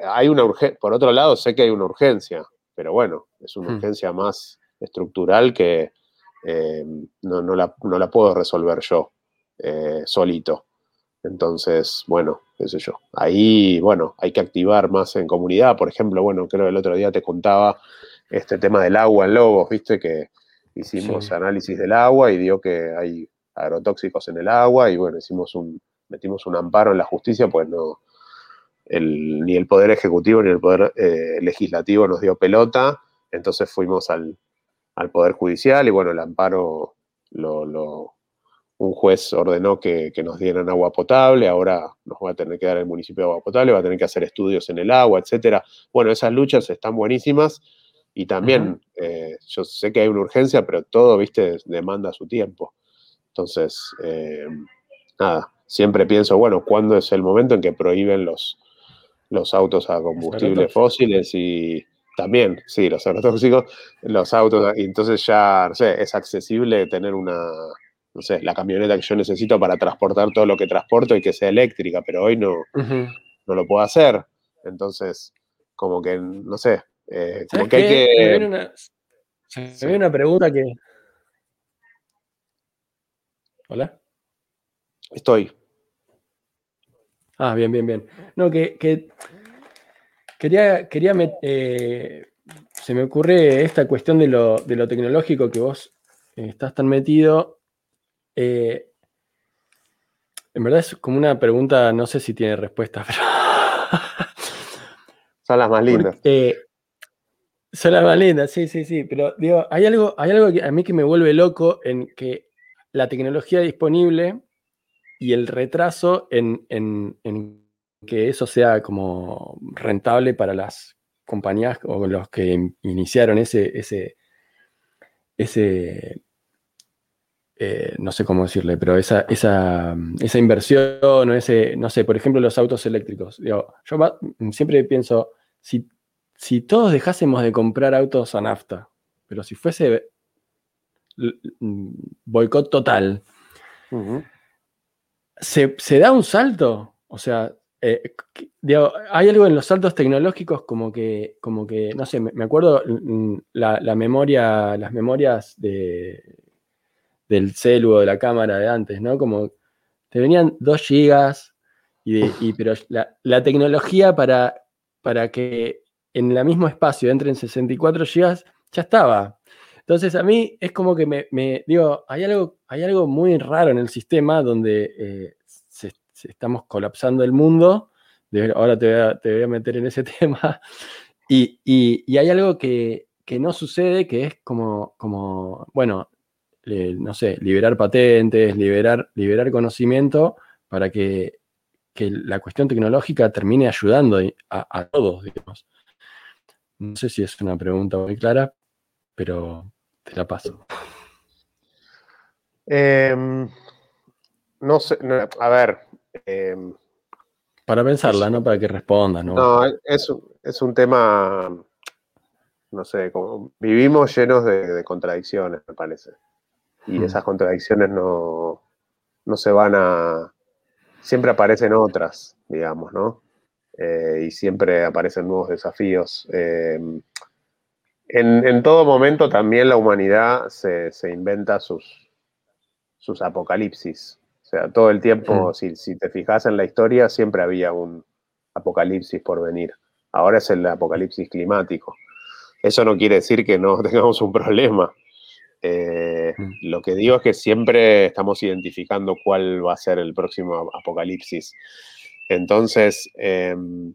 hay una urgencia, por otro lado, sé que hay una urgencia, pero bueno, es una hmm. urgencia más estructural que eh, no, la, puedo resolver yo eh, solito. Entonces, bueno, qué sé yo. Ahí, bueno, hay que activar más en comunidad. Por ejemplo, bueno, creo que el otro día te contaba este tema del agua en Lobos, viste que hicimos análisis del agua y dio que hay agrotóxicos en el agua y bueno, hicimos un, metimos un amparo en la justicia, pues no, ni el Poder Ejecutivo ni el Poder eh, Legislativo nos dio pelota, entonces fuimos al, Poder Judicial y bueno, el amparo, lo, un juez ordenó que, nos dieran agua potable, ahora nos va a tener que dar el municipio agua potable, va a tener que hacer estudios en el agua, etcétera. Bueno, esas luchas están buenísimas y también eh, yo sé que hay una urgencia, pero todo, viste, demanda su tiempo. Entonces, eh, nada, siempre pienso, bueno, ¿cuándo es el momento en que prohíben los, los autos a combustibles fósiles y también, sí, los agrotóxicos, los autos, y entonces ya, no sé, es accesible tener una, no sé, la camioneta que yo necesito para transportar todo lo que transporto y que sea eléctrica, pero hoy no, no lo puedo hacer. Entonces, como que, no sé, eh, como que hay que... Me una, me una pregunta que... ¿Hola? Estoy. Ah, bien, bien, bien. No, que, quería, quería eh, se me ocurre esta cuestión de lo, tecnológico que vos eh, estás tan metido. Eh, en verdad es como una pregunta, no sé si tiene respuesta, pero... son las más lindas. son las más lindas, sí, sí, sí. Pero digo, hay algo, hay algo que a mí que me vuelve loco en que la tecnología disponible y el retraso en, que eso sea como rentable para las compañías o los que iniciaron ese, ese, ese eh, no sé cómo decirle, pero esa, esa, inversión o ese, no sé, por ejemplo, los autos eléctricos. yo siempre pienso, si, si todos dejásemos de comprar autos a nafta, pero si fuese boicot total, ¿Se, da un salto? O sea, eh, hay algo en los saltos tecnológicos como que, como que no sé, me, acuerdo mm, la, memoria, las memorias de, del celu o de la cámara de antes, ¿no? Como te venían 2 gigas, y, pero la, tecnología para, para que en el mismo espacio entren 64 gigas ya estaba. Entonces a mí es como que me, digo, hay algo, hay algo muy raro en el sistema donde eh, estamos colapsando el mundo. ahora te voy, a, meter en ese tema. Y, hay algo que, no sucede, que es como, como bueno, no sé, liberar patentes, liberar, liberar conocimiento para que, la cuestión tecnológica termine ayudando a, a todos, digamos. No sé si es una pregunta muy clara, pero te la paso. Em, no sé, a ver. Em, Para pensarla, ¿no? Para que responda, ¿no? No, es, un tema, no sé, como, vivimos llenos de, contradicciones, me parece. Y mm. esas contradicciones no, no se van a... Siempre aparecen otras, digamos, ¿no? Eh, y siempre aparecen nuevos desafíos. Em, en, todo momento también la humanidad se, inventa sus, sus, apocalipsis. O sea, todo el tiempo, si, te fijas en la historia, siempre había un apocalipsis por venir. Ahora es el apocalipsis climático. Eso no quiere decir que no tengamos un problema. Eh, mm. lo que digo es que siempre estamos identificando cuál va a ser el próximo apocalipsis. Entonces, em,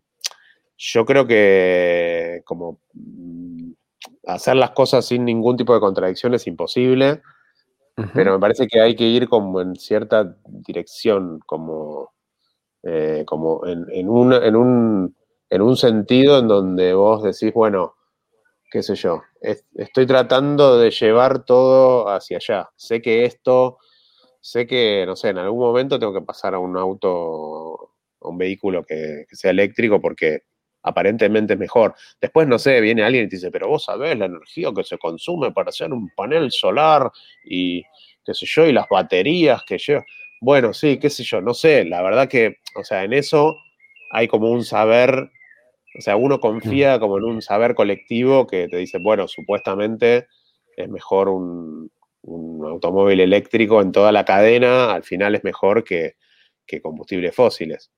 yo creo que como hacer las cosas sin ningún tipo de contradicción es imposible, pero me parece que hay que ir como en cierta dirección, como, eh, como en, un, en, un, sentido en donde vos decís, bueno, qué sé yo, estoy tratando de llevar todo hacia allá. Sé que esto, sé que, no sé, en algún momento tengo que pasar a un auto, a un vehículo que, sea eléctrico porque aparentemente es mejor. Después, no sé, viene alguien y te dice, pero vos sabés la energía que se consume para hacer un panel solar y qué sé yo, y las baterías que lleva. Bueno, sí, qué sé yo, no sé, la verdad que, o sea, en eso hay como un saber o sea, uno confía como en un saber colectivo que te dice, bueno, supuestamente es mejor un, automóvil eléctrico en toda la cadena, al final es mejor que, combustibles fósiles.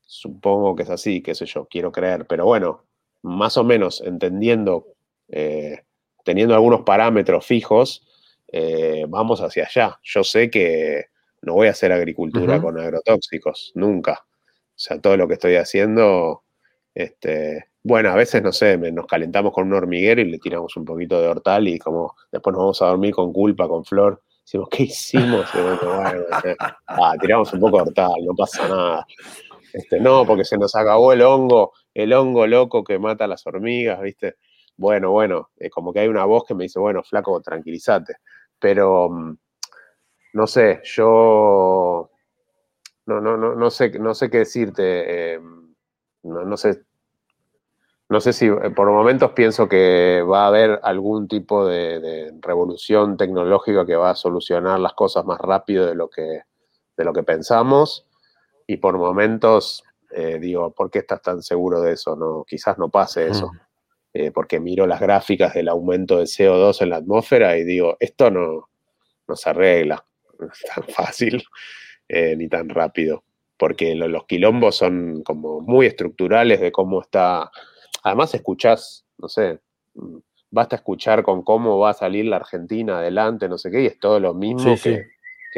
Supongo que es así, qué sé yo, quiero creer. Pero bueno, más o menos entendiendo, eh, teniendo algunos parámetros fijos, eh, vamos hacia allá. Yo sé que no voy a hacer agricultura con agrotóxicos, nunca. O sea, todo lo que estoy haciendo este, bueno, a veces, no sé, nos calentamos con un hormiguero y le tiramos un poquito de hortal y como después nos vamos a dormir con culpa, con flor. Decimos, ¿qué hicimos? ah, tiramos un poco de hortal, no pasa nada. Este, no, porque se nos acabó el hongo, el hongo loco que mata a las hormigas, ¿viste? Bueno, bueno, es como que hay una voz que me dice, bueno, flaco, tranquilízate. Pero, mm, no sé, yo no, no, no, no sé, no sé qué decirte. Eh, no, sé, no sé si eh, por momentos pienso que va a haber algún tipo de, revolución tecnológica que va a solucionar las cosas más rápido de lo que, de lo que pensamos. Y por momentos eh, digo, ¿por qué estás tan seguro de eso? No, quizás no pase eso. Eh, porque miro las gráficas del aumento de CO2 en la atmósfera y digo, esto no, no se arregla no es tan fácil ni tan rápido porque los quilombos son como muy estructurales de cómo está. Además, escuchás, no sé, mm, basta escuchar con cómo va a salir la Argentina adelante, no sé qué, y es todo lo mismo que,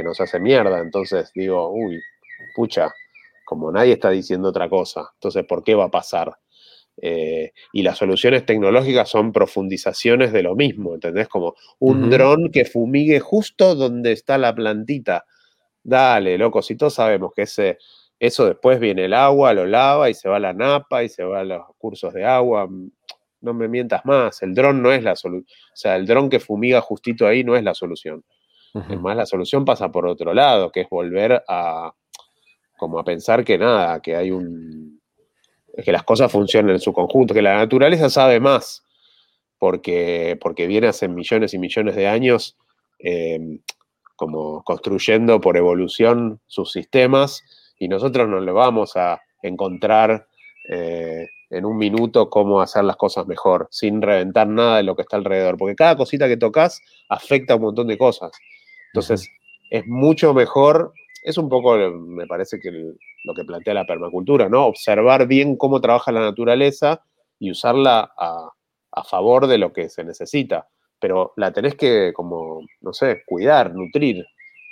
nos hace mierda. Entonces digo, uy, pucha, como nadie está diciendo otra cosa, entonces, ¿por qué va a pasar? Eh, y las soluciones tecnológicas son profundizaciones de lo mismo, ¿entendés? Como un dron que fumigue justo donde está la plantita Dale, loco, si todos sabemos que ese, eso después viene el agua, lo lava y se va a la napa y se va a los cursos de agua. Mm, no me mientas más, el dron no es la solución. O sea, el dron que fumiga justito ahí no es la solución. Es más, la solución pasa por otro lado, que es volver a como a pensar que nada, que hay un. que las cosas funcionan en su conjunto, que la naturaleza sabe más, porque, porque viene hace millones y millones de años eh, como construyendo por evolución sus sistemas y nosotros no le vamos a encontrar eh, en un minuto cómo hacer las cosas mejor, sin reventar nada de lo que está alrededor, porque cada cosita que tocas afecta a un montón de cosas. Entonces, es mucho mejor, es un poco, me parece que lo que plantea la permacultura, ¿no? Observar bien cómo trabaja la naturaleza y usarla a, a favor de lo que se necesita pero la tenés que, como, no sé, cuidar, nutrir.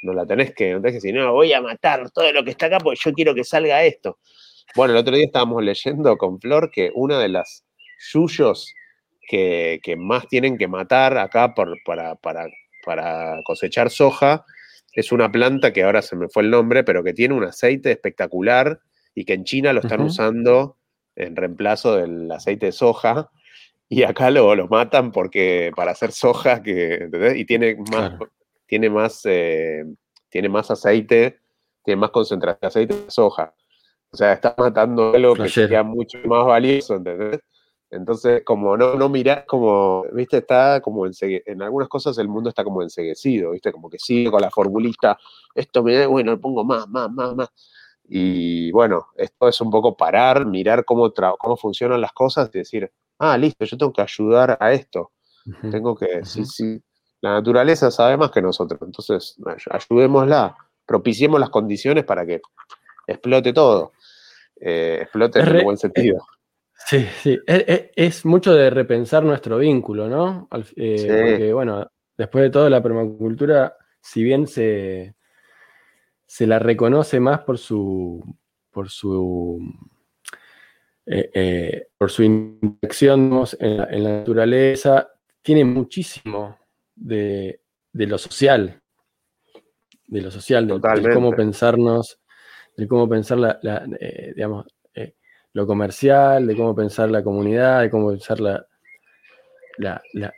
No la tenés que, no tenés que decir, no, voy a matar todo lo que está acá porque yo quiero que salga esto. Bueno, el otro día estábamos leyendo con Flor que una de las yuyos que, más tienen que matar acá para, para, cosechar soja es una planta que ahora se me fue el nombre, pero que tiene un aceite espectacular y que en China lo están usando en reemplazo del aceite de soja y acá lo, lo matan porque para hacer soja que, y tiene más, tiene más, eh, tiene más aceite, tiene más concentración de aceite de soja. O sea, está matando algo que sería mucho más valioso, ¿entendés? Entonces, como no, no mirás, como, viste, está como en algunas cosas el mundo está como enseguecido, viste, como que sigue con la formulista, esto me da, bueno, le pongo más, más, más, más. Y bueno, esto es un poco parar, mirar cómo, cómo funcionan las cosas y decir, ah, listo, yo tengo que ayudar a esto. Tengo que, sí, sí, la naturaleza sabe más que nosotros, entonces ayudémosla, propiciemos las condiciones para que explote todo, eh, explote en buen sentido. Sí, sí, es, mucho de repensar nuestro vínculo, ¿no? Eh, porque, bueno, después de todo, la permacultura, si bien se, se la reconoce más por su, por su eh, eh, por su interacción en la, naturaleza, tiene muchísimo de, lo social, de lo social, de, cómo pensarnos, de cómo pensar la, eh, digamos, lo comercial, de cómo pensar la comunidad, de cómo pensar la,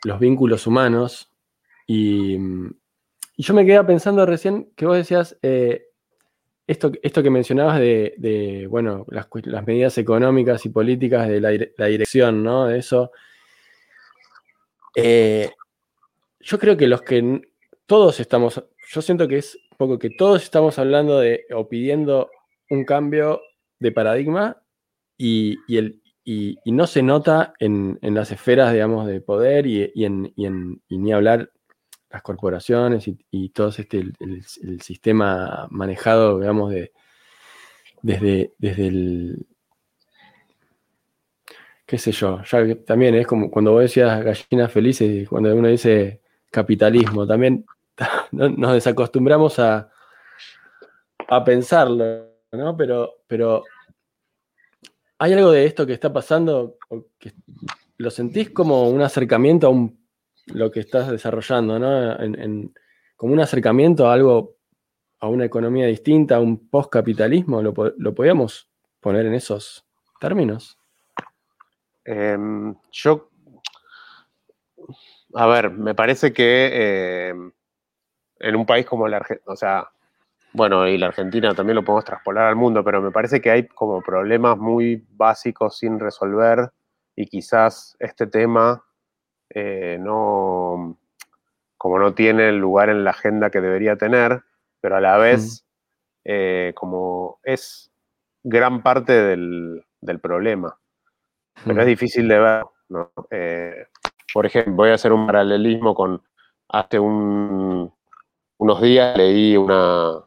los vínculos humanos. Y, yo me quedé pensando recién que vos decías, eh, esto, esto que mencionabas de, bueno, las, medidas económicas y políticas de la, dirección, ¿no? De eso. Eh, yo creo que los que todos estamos, yo siento que es un poco que todos estamos hablando de o pidiendo un cambio de paradigma y, el, y, no se nota en, las esferas, digamos, de poder y, en, ni hablar las corporaciones y, todo este, el, sistema manejado, digamos, de, desde, desde el, qué sé yo, ya también es como cuando vos decías gallinas felices, cuando uno dice capitalismo, también nos desacostumbramos a, a pensarlo, ¿no? Pero, pero ¿Hay algo de esto que está pasando? ¿Lo sentís como un acercamiento a un, lo que estás desarrollando, ¿no? como un acercamiento a algo, a una economía distinta, a un postcapitalismo? ¿Lo, ¿Lo podíamos poner en esos términos? Em, yo, a ver, me parece que em, en un país como la Argentina, o sea, bueno, y la Argentina también lo podemos traspolar al mundo, pero me parece que hay como problemas muy básicos sin resolver y quizás este tema eh, no, como no tiene el lugar en la agenda que debería tener, pero a la vez eh, como es gran parte del, problema. Pero es difícil de ver. Eh, por ejemplo, voy a hacer un paralelismo con hace unos días leí una,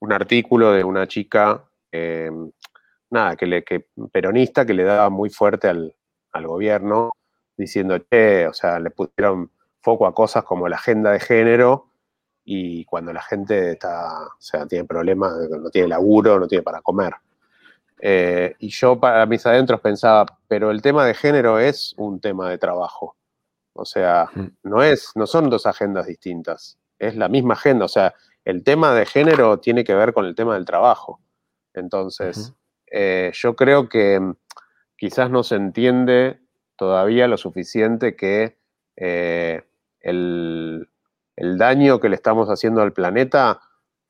un artículo de una chica, eh, nada, que, le, que peronista, que le daba muy fuerte al, gobierno, diciendo, che, o sea, le pusieron foco a cosas como la agenda de género y cuando la gente está, o sea, tiene problemas, no tiene laburo, no tiene para comer. Eh, y yo para mis adentros pensaba, pero el tema de género es un tema de trabajo. O sea, mm. no, es, no son dos agendas distintas, es la misma agenda. O sea, el tema de género tiene que ver con el tema del trabajo. Entonces, eh, yo creo que mm, quizás no se entiende todavía lo suficiente que eh, el, daño que le estamos haciendo al planeta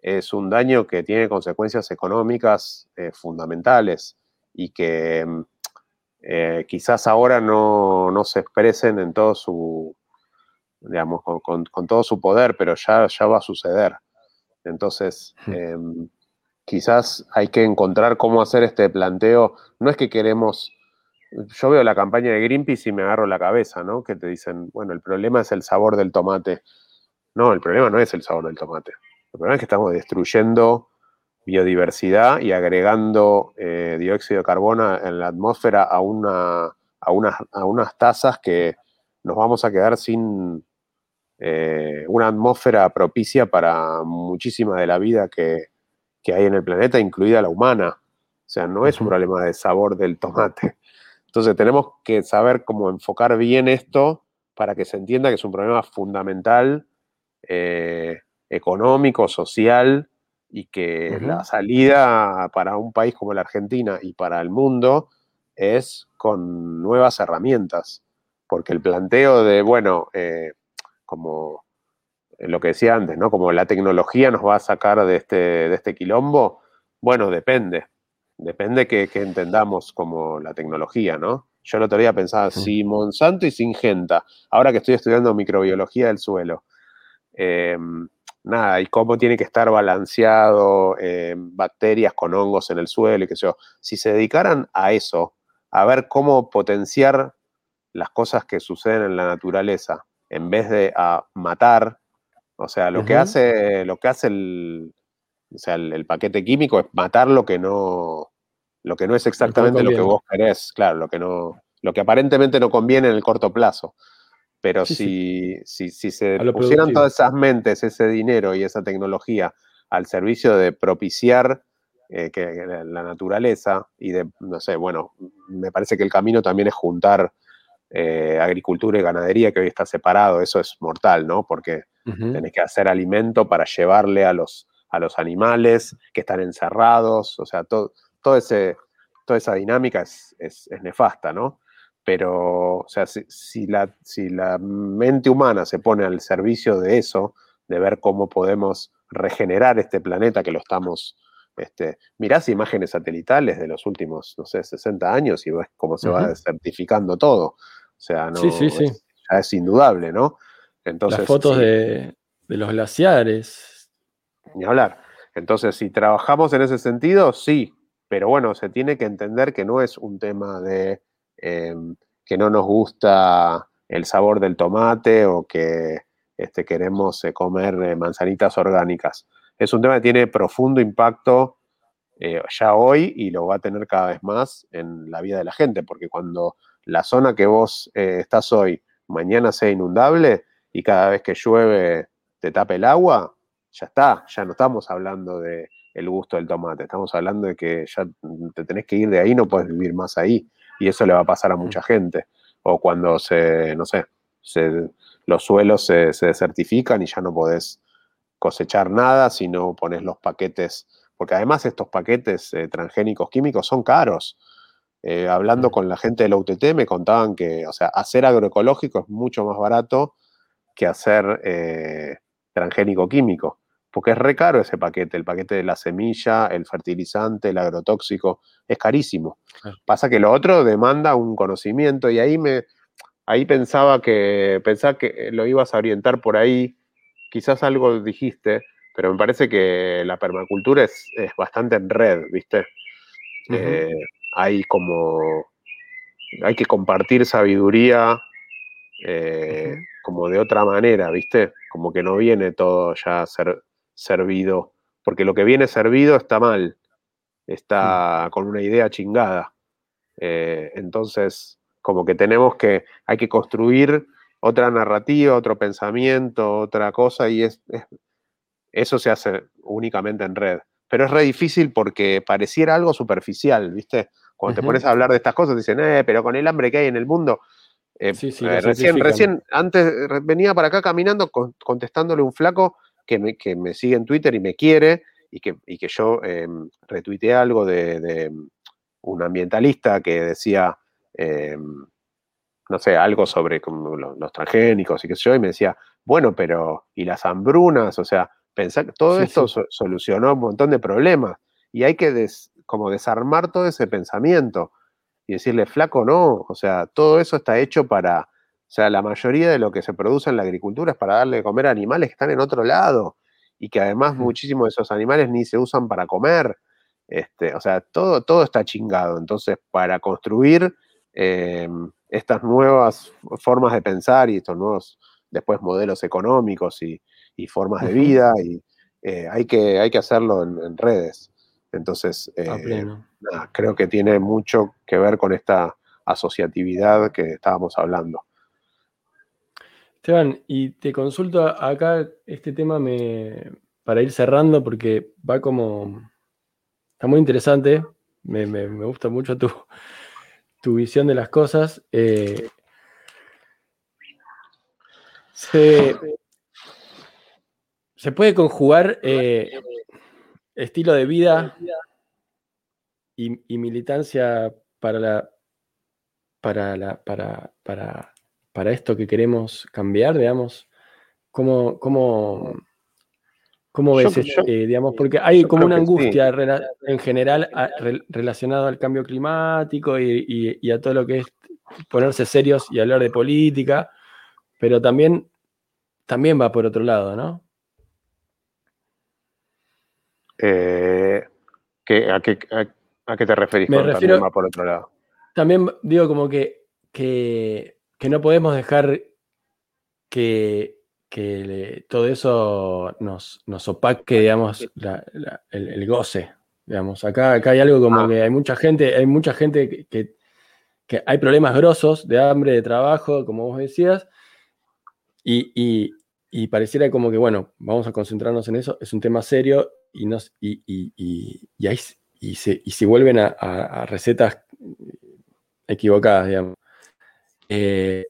es un daño que tiene consecuencias económicas eh, fundamentales y que mm, quizás ahora no, se expresen en todo su, digamos, con, todo su poder, pero ya, ya va a suceder. Entonces, em, quizás hay que encontrar cómo hacer este planteo. No es que queremos, yo veo la campaña de Greenpeace y me agarro la cabeza, ¿no? Que te dicen, bueno, el problema es el sabor del tomate. No, el problema no es el sabor del tomate. El problema es que estamos destruyendo biodiversidad y agregando eh, dióxido de carbono en la atmósfera a, una, a, a unas tasas que nos vamos a quedar sin, eh, una atmósfera propicia para muchísima de la vida que, hay en el planeta, incluida la humana. O sea, no es un problema de sabor del tomate. Entonces tenemos que saber cómo enfocar bien esto para que se entienda que es un problema fundamental, eh, económico, social, y que la salida para un país como la Argentina y para el mundo es con nuevas herramientas. Porque el planteo de, bueno, eh, como lo que decía antes, ¿no? Como la tecnología nos va a sacar de este, de este quilombo, bueno, depende. Depende que, entendamos como la tecnología, ¿no? Yo el otro día pensaba, si Monsanto y Singenta, ahora que estoy estudiando microbiología del suelo, em, nada, y cómo tiene que estar balanceado em, bacterias con hongos en el suelo y qué sé yo, si se dedicaran a eso, a ver cómo potenciar las cosas que suceden en la naturaleza, en vez de a matar, o sea, lo que hace, lo que hace el, o sea, el, paquete químico es matar lo que no, lo que no es exactamente lo que vos querés, claro, lo que no, lo que aparentemente no conviene en el corto plazo. Pero si, Si, si, se pusieran todas esas mentes, ese dinero y esa tecnología al servicio de propiciar eh, que, la naturaleza y de, no sé, bueno, me parece que el camino también es juntar eh, agricultura y ganadería que hoy está separado, eso es mortal, ¿no? Porque tenés que hacer alimento para llevarle a los, a los animales que están encerrados, o sea, todo, todo ese, toda esa dinámica es, nefasta, ¿no? Pero, o sea, si, la, si la mente humana se pone al servicio de eso, de ver cómo podemos regenerar este planeta que lo estamos este, mirás imágenes satelitales de los últimos, no sé, 60 años y ves cómo se va certificando todo. O sea, no, Es, ya es indudable, ¿no? Entonces, Las fotos de, los glaciares. Ni hablar. Entonces, si trabajamos en ese sentido, sí, pero bueno, se tiene que entender que no es un tema de em, que no nos gusta el sabor del tomate o que este, queremos eh, comer eh, manzanitas orgánicas. Es un tema que tiene profundo impacto eh, ya hoy y lo va a tener cada vez más en la vida de la gente, porque cuando la zona que vos estás hoy mañana sea inundable y cada vez que llueve te tape el agua, ya está, ya no estamos hablando de gusto del tomate, estamos hablando de que ya te tenés que ir de ahí, no puedes vivir más ahí, y eso le va a pasar a mucha gente. O cuando se, no sé, los suelos se, se desertifican y ya no podés cosechar nada si no pones los paquetes, porque además estos paquetes eh, transgénicos químicos son caros. Eh, hablando con la gente de la UTT me contaban que, o sea, hacer agroecológico es mucho más barato que hacer eh, transgénico químico, porque es re caro ese paquete, el paquete de la semilla, el fertilizante, el agrotóxico, es carísimo. Pasa que lo otro demanda un conocimiento y ahí me, ahí pensaba que, pensaba que lo ibas a orientar por ahí, quizás algo dijiste, pero me parece que la permacultura es, bastante en red, ¿viste? Eh, hay como, hay que compartir sabiduría eh, como de otra manera, ¿viste? Como que no viene todo ya ser, servido, porque lo que viene servido está mal, está mm. con una idea chingada. Eh, entonces, como que tenemos que, hay que construir otra narrativa, otro pensamiento, otra cosa, y es, eso se hace únicamente en red. Pero es re difícil porque pareciera algo superficial, ¿viste? Cuando te pones a hablar de estas cosas, dicen, eh, pero con el hambre que hay en el mundo. Eh, eh, recién, recién, antes venía para acá caminando contestándole un flaco que me, que me, sigue en Twitter y me quiere, y que, y que yo em, retuiteé algo de, de, un ambientalista que decía em, no sé, algo sobre los, transgénicos y qué sé yo, y me decía, bueno, pero, ¿y las hambrunas? O sea, pensar que todo esto solucionó un montón de problemas y hay que como desarmar todo ese pensamiento y decirle, flaco, no, o sea, todo eso está hecho para, o sea, la mayoría de lo que se produce en la agricultura es para darle de comer a animales que están en otro lado y que además muchísimos de esos animales ni se usan para comer. Este, o sea, todo, todo está chingado. Entonces, para construir em, estas nuevas formas de pensar y estos nuevos después modelos económicos y, formas de vida y eh, hay, que, hay que hacerlo en, redes. Entonces, eh, creo que tiene mucho que ver con esta asociatividad que estábamos hablando. Esteban, y te consulto acá este tema me, para ir cerrando porque va como, está muy interesante, me, me gusta mucho tu, tu visión de las cosas. Eh, se, puede conjugar eh, estilo de vida y, militancia para la, para, la, para, para, para esto que queremos cambiar, digamos. ¿Cómo, cómo, ¿Cómo ves, eh, digamos, porque hay como una angustia en general relacionada al cambio climático y, a todo lo que es ponerse serios y hablar de política, pero también, también va por otro lado, ¿no? Eh, a, qué, te referís Me refiero, también va por otro lado? También digo como que, que no podemos dejar que que todo eso nos, nos opaque, digamos, el, goce. Digamos, acá, acá hay algo como ah. que hay mucha gente, hay mucha gente que, hay problemas grosos de hambre, de trabajo, como vos decías, y, pareciera como que, bueno, vamos a concentrarnos en eso, es un tema serio y, nos, y, y, ahí, y, se, y se vuelven a, recetas equivocadas, digamos. Eh,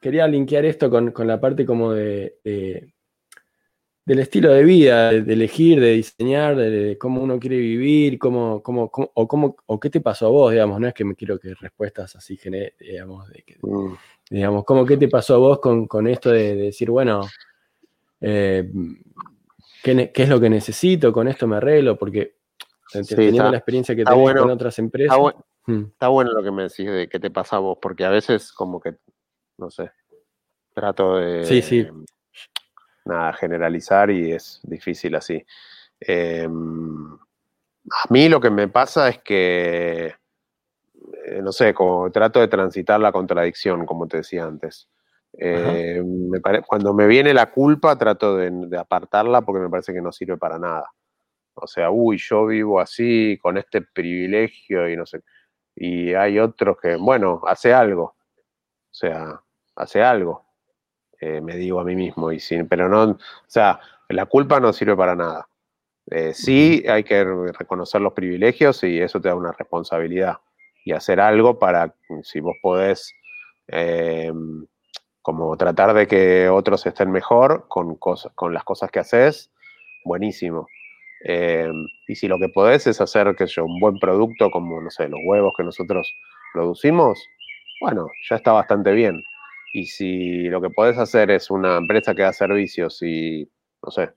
quería linkear esto con, la parte como de, de, del estilo de vida, de, elegir, de diseñar, de, cómo uno quiere vivir, cómo, cómo, o, cómo, o qué te pasó a vos, digamos, no es que me quiero que respuestas así, digamos, de que, mm. digamos, cómo qué te pasó a vos con, esto de, decir, bueno, eh, ¿qué, es lo que necesito? Con esto me arreglo, porque teniendo la experiencia que tengo con otras empresas. Está, bueno lo que me decís de qué te pasa a vos, porque a veces como que, no sé, trato de... Sí, sí nada, generalizar y es difícil así. Em, a mí lo que me pasa es que, eh, no sé, como trato de transitar la contradicción, como te decía antes. Eh, cuando me viene la culpa, trato de, apartarla porque me parece que no sirve para nada. O sea, uy, yo vivo así, con este privilegio y no sé. Y hay otros que, bueno, hace algo. O sea, hace algo. Eh, me digo a mí mismo, y sin, pero no, o sea, la culpa no sirve para nada. Eh, sí hay que reconocer los privilegios y eso te da una responsabilidad y hacer algo para, si vos podés, eh, como tratar de que otros estén mejor con, cosas, con las cosas que haces, buenísimo. Y si lo que podés es hacer, que yo, un buen producto como, no sé, los huevos que nosotros producimos, bueno, ya está bastante bien. Y si lo que podés hacer es una empresa que da servicios y, no sé,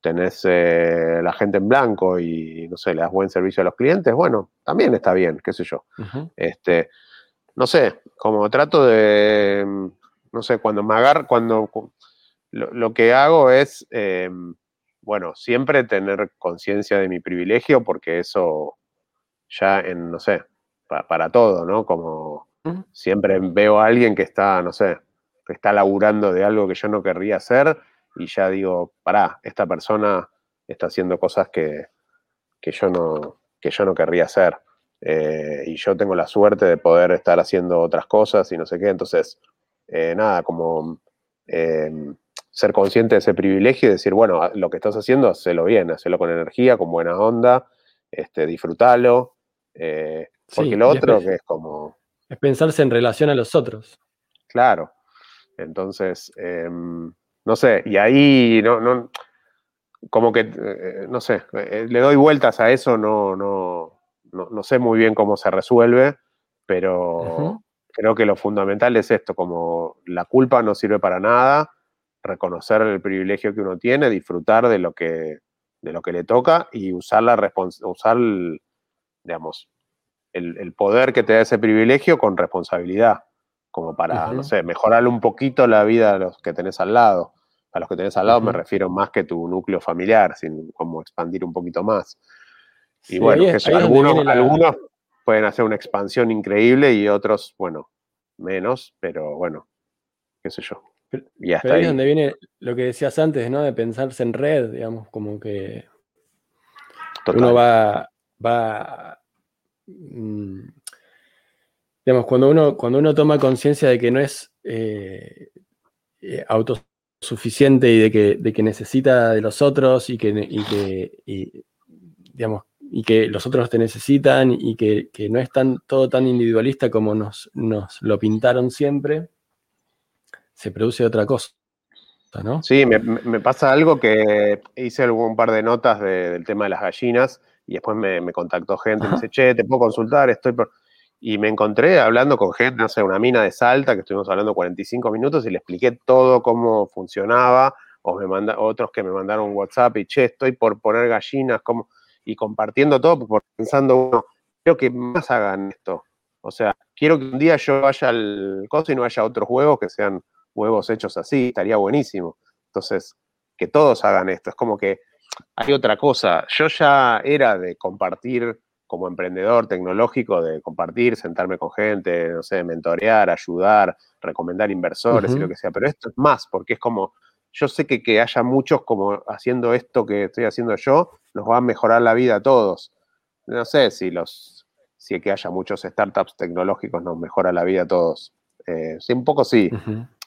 tenés eh, la gente en blanco y, no sé, le das buen servicio a los clientes, bueno, también está bien, qué sé yo. este, no sé, como trato de, no sé, cuando me agarro, cuando lo, que hago es, eh, bueno, siempre tener conciencia de mi privilegio porque eso ya en, no sé, para todo, ¿no? Como Siempre veo a alguien que está, no sé, que está laburando de algo que yo no querría hacer y ya digo, pará, esta persona está haciendo cosas que, yo, no, que yo no querría hacer. Eh, y yo tengo la suerte de poder estar haciendo otras cosas y no sé qué. Entonces, eh, nada, como eh, ser consciente de ese privilegio y decir, bueno, lo que estás haciendo, hacelo bien, hacelo con energía, con buena onda, este, disfrútalo. porque lo otro que es como es pensarse en relación a los otros. Claro. Entonces, em, no sé, y ahí no, no como que, eh, no sé, eh, le doy vueltas a eso, no, no, no, sé muy bien cómo se resuelve, pero creo que lo fundamental es esto, como la culpa no sirve para nada, reconocer el privilegio que uno tiene, disfrutar de lo que, de lo que le toca y usar la usar, digamos, el, poder que te da ese privilegio con responsabilidad, como para, no sé, mejorarle un poquito la vida a los que tenés al lado. A los que tenés al lado me refiero más que tu núcleo familiar, sin como expandir un poquito más. Y bueno, algunos, algunos pueden hacer una expansión increíble y otros, bueno, menos, pero bueno, qué sé yo. Y hasta ahí, es donde viene lo que decías antes, ¿no? De pensarse en red, digamos, como que uno va, va Mm, digamos, cuando uno, cuando uno toma conciencia de que no es eh, eh, autosuficiente y de que, de que, necesita de los otros y que, que digamos, y que los otros te necesitan y que, no es tan, todo tan individualista como nos, nos, lo pintaron siempre, se produce otra cosa. ¿no? Sí, me, pasa algo que hice un par de notas del tema de las gallinas y después me, contactó gente, me dice, che, te puedo consultar, estoy por... Y me encontré hablando con gente, no sé, una mina de Salta, que estuvimos hablando 45 minutos y le expliqué todo cómo funcionaba, o me manda, otros que me mandaron WhatsApp y, che, estoy por poner gallinas, como, y compartiendo todo, pensando, uno, quiero que más hagan esto. O sea, quiero que un día yo vaya al costo y no haya otros huevos que sean huevos hechos así, estaría buenísimo. Entonces, que todos hagan esto. Es como que hay otra cosa. Yo ya era de compartir como emprendedor tecnológico, de compartir, sentarme con gente, no sé, mentorear, ayudar, recomendar inversores y lo que sea. Pero esto es más, porque es como, yo sé que que haya muchos como haciendo esto que estoy haciendo yo, nos va a mejorar la vida a todos. No sé si los, si que haya muchos startups tecnológicos nos mejora la vida a todos. Eh, sí, un poco sí,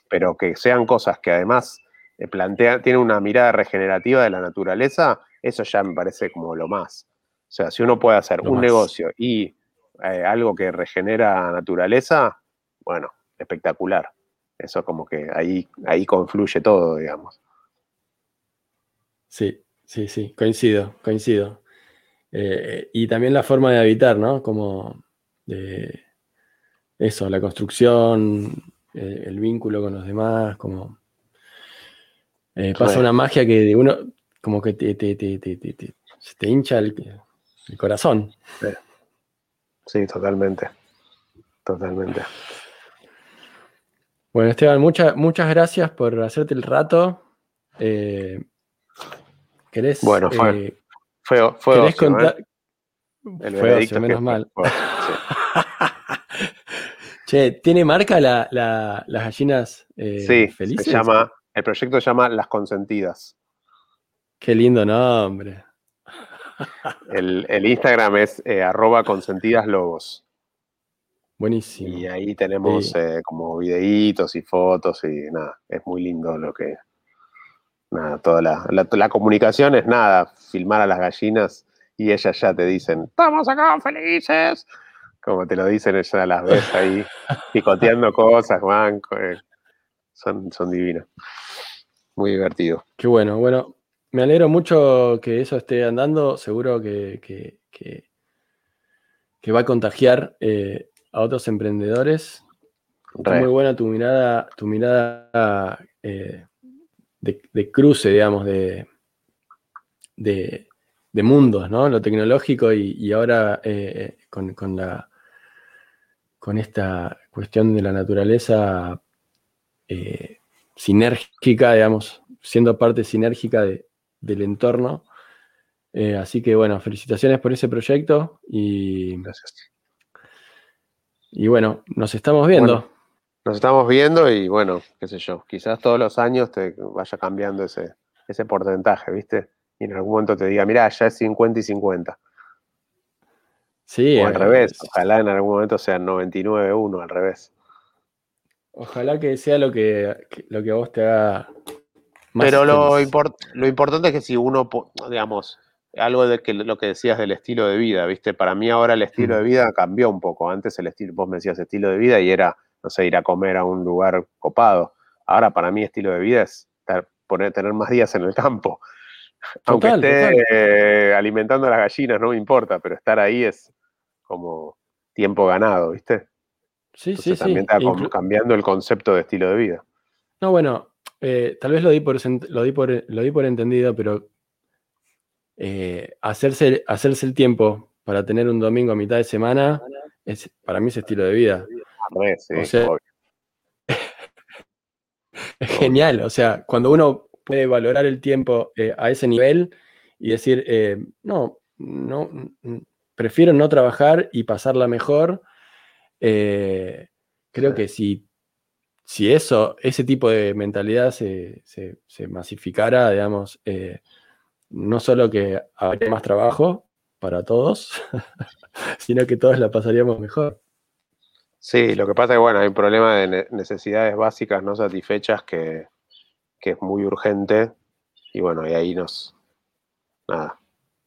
pero que sean cosas que además eh, plantea, tiene una mirada regenerativa de la naturaleza, eso ya me parece como lo más. O sea, si uno puede hacer un negocio y eh, algo que regenera naturaleza, bueno, espectacular. Eso como que ahí, ahí confluye todo, digamos. Sí, sí, sí, coincido, coincido. Eh, y también la forma de habitar, ¿no? Como de eso, la construcción, eh, el vínculo con los demás, como eh, pasa una magia que de uno, como que te, te, te, te hincha el, corazón. Sí, totalmente. Totalmente. Bueno, Esteban, muchas muchas gracias por hacerte el rato. Eh, ¿Querés? Bueno, fue, fue, fue contar? El fue menos mal. Che, ¿tiene marca la, las gallinas eh, sí, felices? Se llama, el proyecto se llama Las Consentidas. Qué lindo nombre. el, el Instagram es eh, arroba consentidaslogos. Buenísimo. Y ahí tenemos eh, como videitos y fotos y nada, es muy lindo lo que... Nada, toda la, la, comunicación es nada, filmar a las gallinas y ellas ya te dicen, estamos acá felices. Como te lo dicen, ellas las ves ahí picoteando cosas, van, eh, son, son divinos. Muy divertido. Qué bueno, bueno, me alegro mucho que eso esté andando, seguro que, que, que, va a contagiar eh, a otros emprendedores. muy buena tu mirada, tu mirada eh, de, cruce, digamos, de, de, mundos, ¿no? Lo tecnológico y, ahora eh, con, la, con esta cuestión de la naturaleza eh, sinérgica, digamos, siendo parte sinérgica del entorno. así que bueno, felicitaciones por ese proyecto y Gracias. Y bueno, nos estamos viendo. nos estamos viendo y bueno, qué sé yo, quizás todos los años te vaya cambiando ese, ese porcentaje, ¿viste? Y en algún momento te diga, mira, ya es 50 y 50. Sí. O al revés, ojalá en algún momento sea 99-1, al revés. Ojalá que sea lo que, lo que a vos te haga más Pero lo, lo importante es que si uno, digamos, algo de que lo que decías del estilo de vida, ¿viste? Para mí ahora el estilo de vida cambió un poco. Antes el estilo, vos me decías estilo de vida y era, no sé, ir a comer a un lugar copado. Ahora para mí estilo de vida es poner, tener más días en el campo. Aunque esté alimentando a las gallinas, no me importa, pero estar ahí es como tiempo ganado, ¿viste? Sí, sí, sí, también está cambiando el concepto de estilo de vida. No, bueno, eh, tal vez lo di, por, lo, di por, lo di por entendido, pero eh, hacerse, hacerse el tiempo para tener un domingo a mitad de semana, es, para mí es estilo de vida. es genial, o sea, cuando uno puede valorar el tiempo eh, a ese nivel y decir, eh, no, no, prefiero no trabajar y pasarla mejor, creo que si, si eso, ese tipo de mentalidad se, se masificara, digamos, no solo que habría más trabajo para todos, sino que todos la pasaríamos mejor. Sí, lo que pasa es que bueno, hay un problema de necesidades básicas no satisfechas que, es muy urgente y bueno, y ahí nos, nada,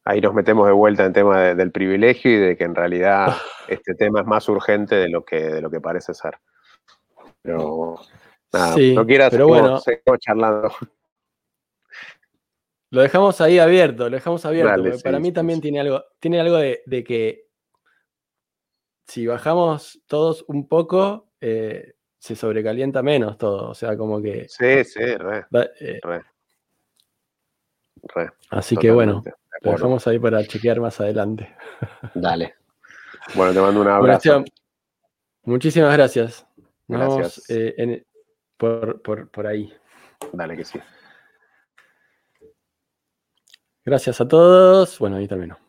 ahí nos metemos de vuelta en tema del privilegio y de que en realidad este tema es más urgente de lo que, de lo que parece ser. Pero nada, no quieras, pero bueno, charlando. Lo dejamos ahí abierto, lo dejamos abierto. para mí también tiene algo, tiene algo de, que si bajamos todos un poco, eh, se sobrecalienta menos todo. O sea, como que. Sí, sí, re. Eh, así que bueno, lo dejamos ahí para chequear más adelante. Dale. Bueno, te mando un abrazo. muchísimas gracias. gracias. Eh, por, por ahí. Dale que sí. Gracias a todos. Bueno, ahí termino.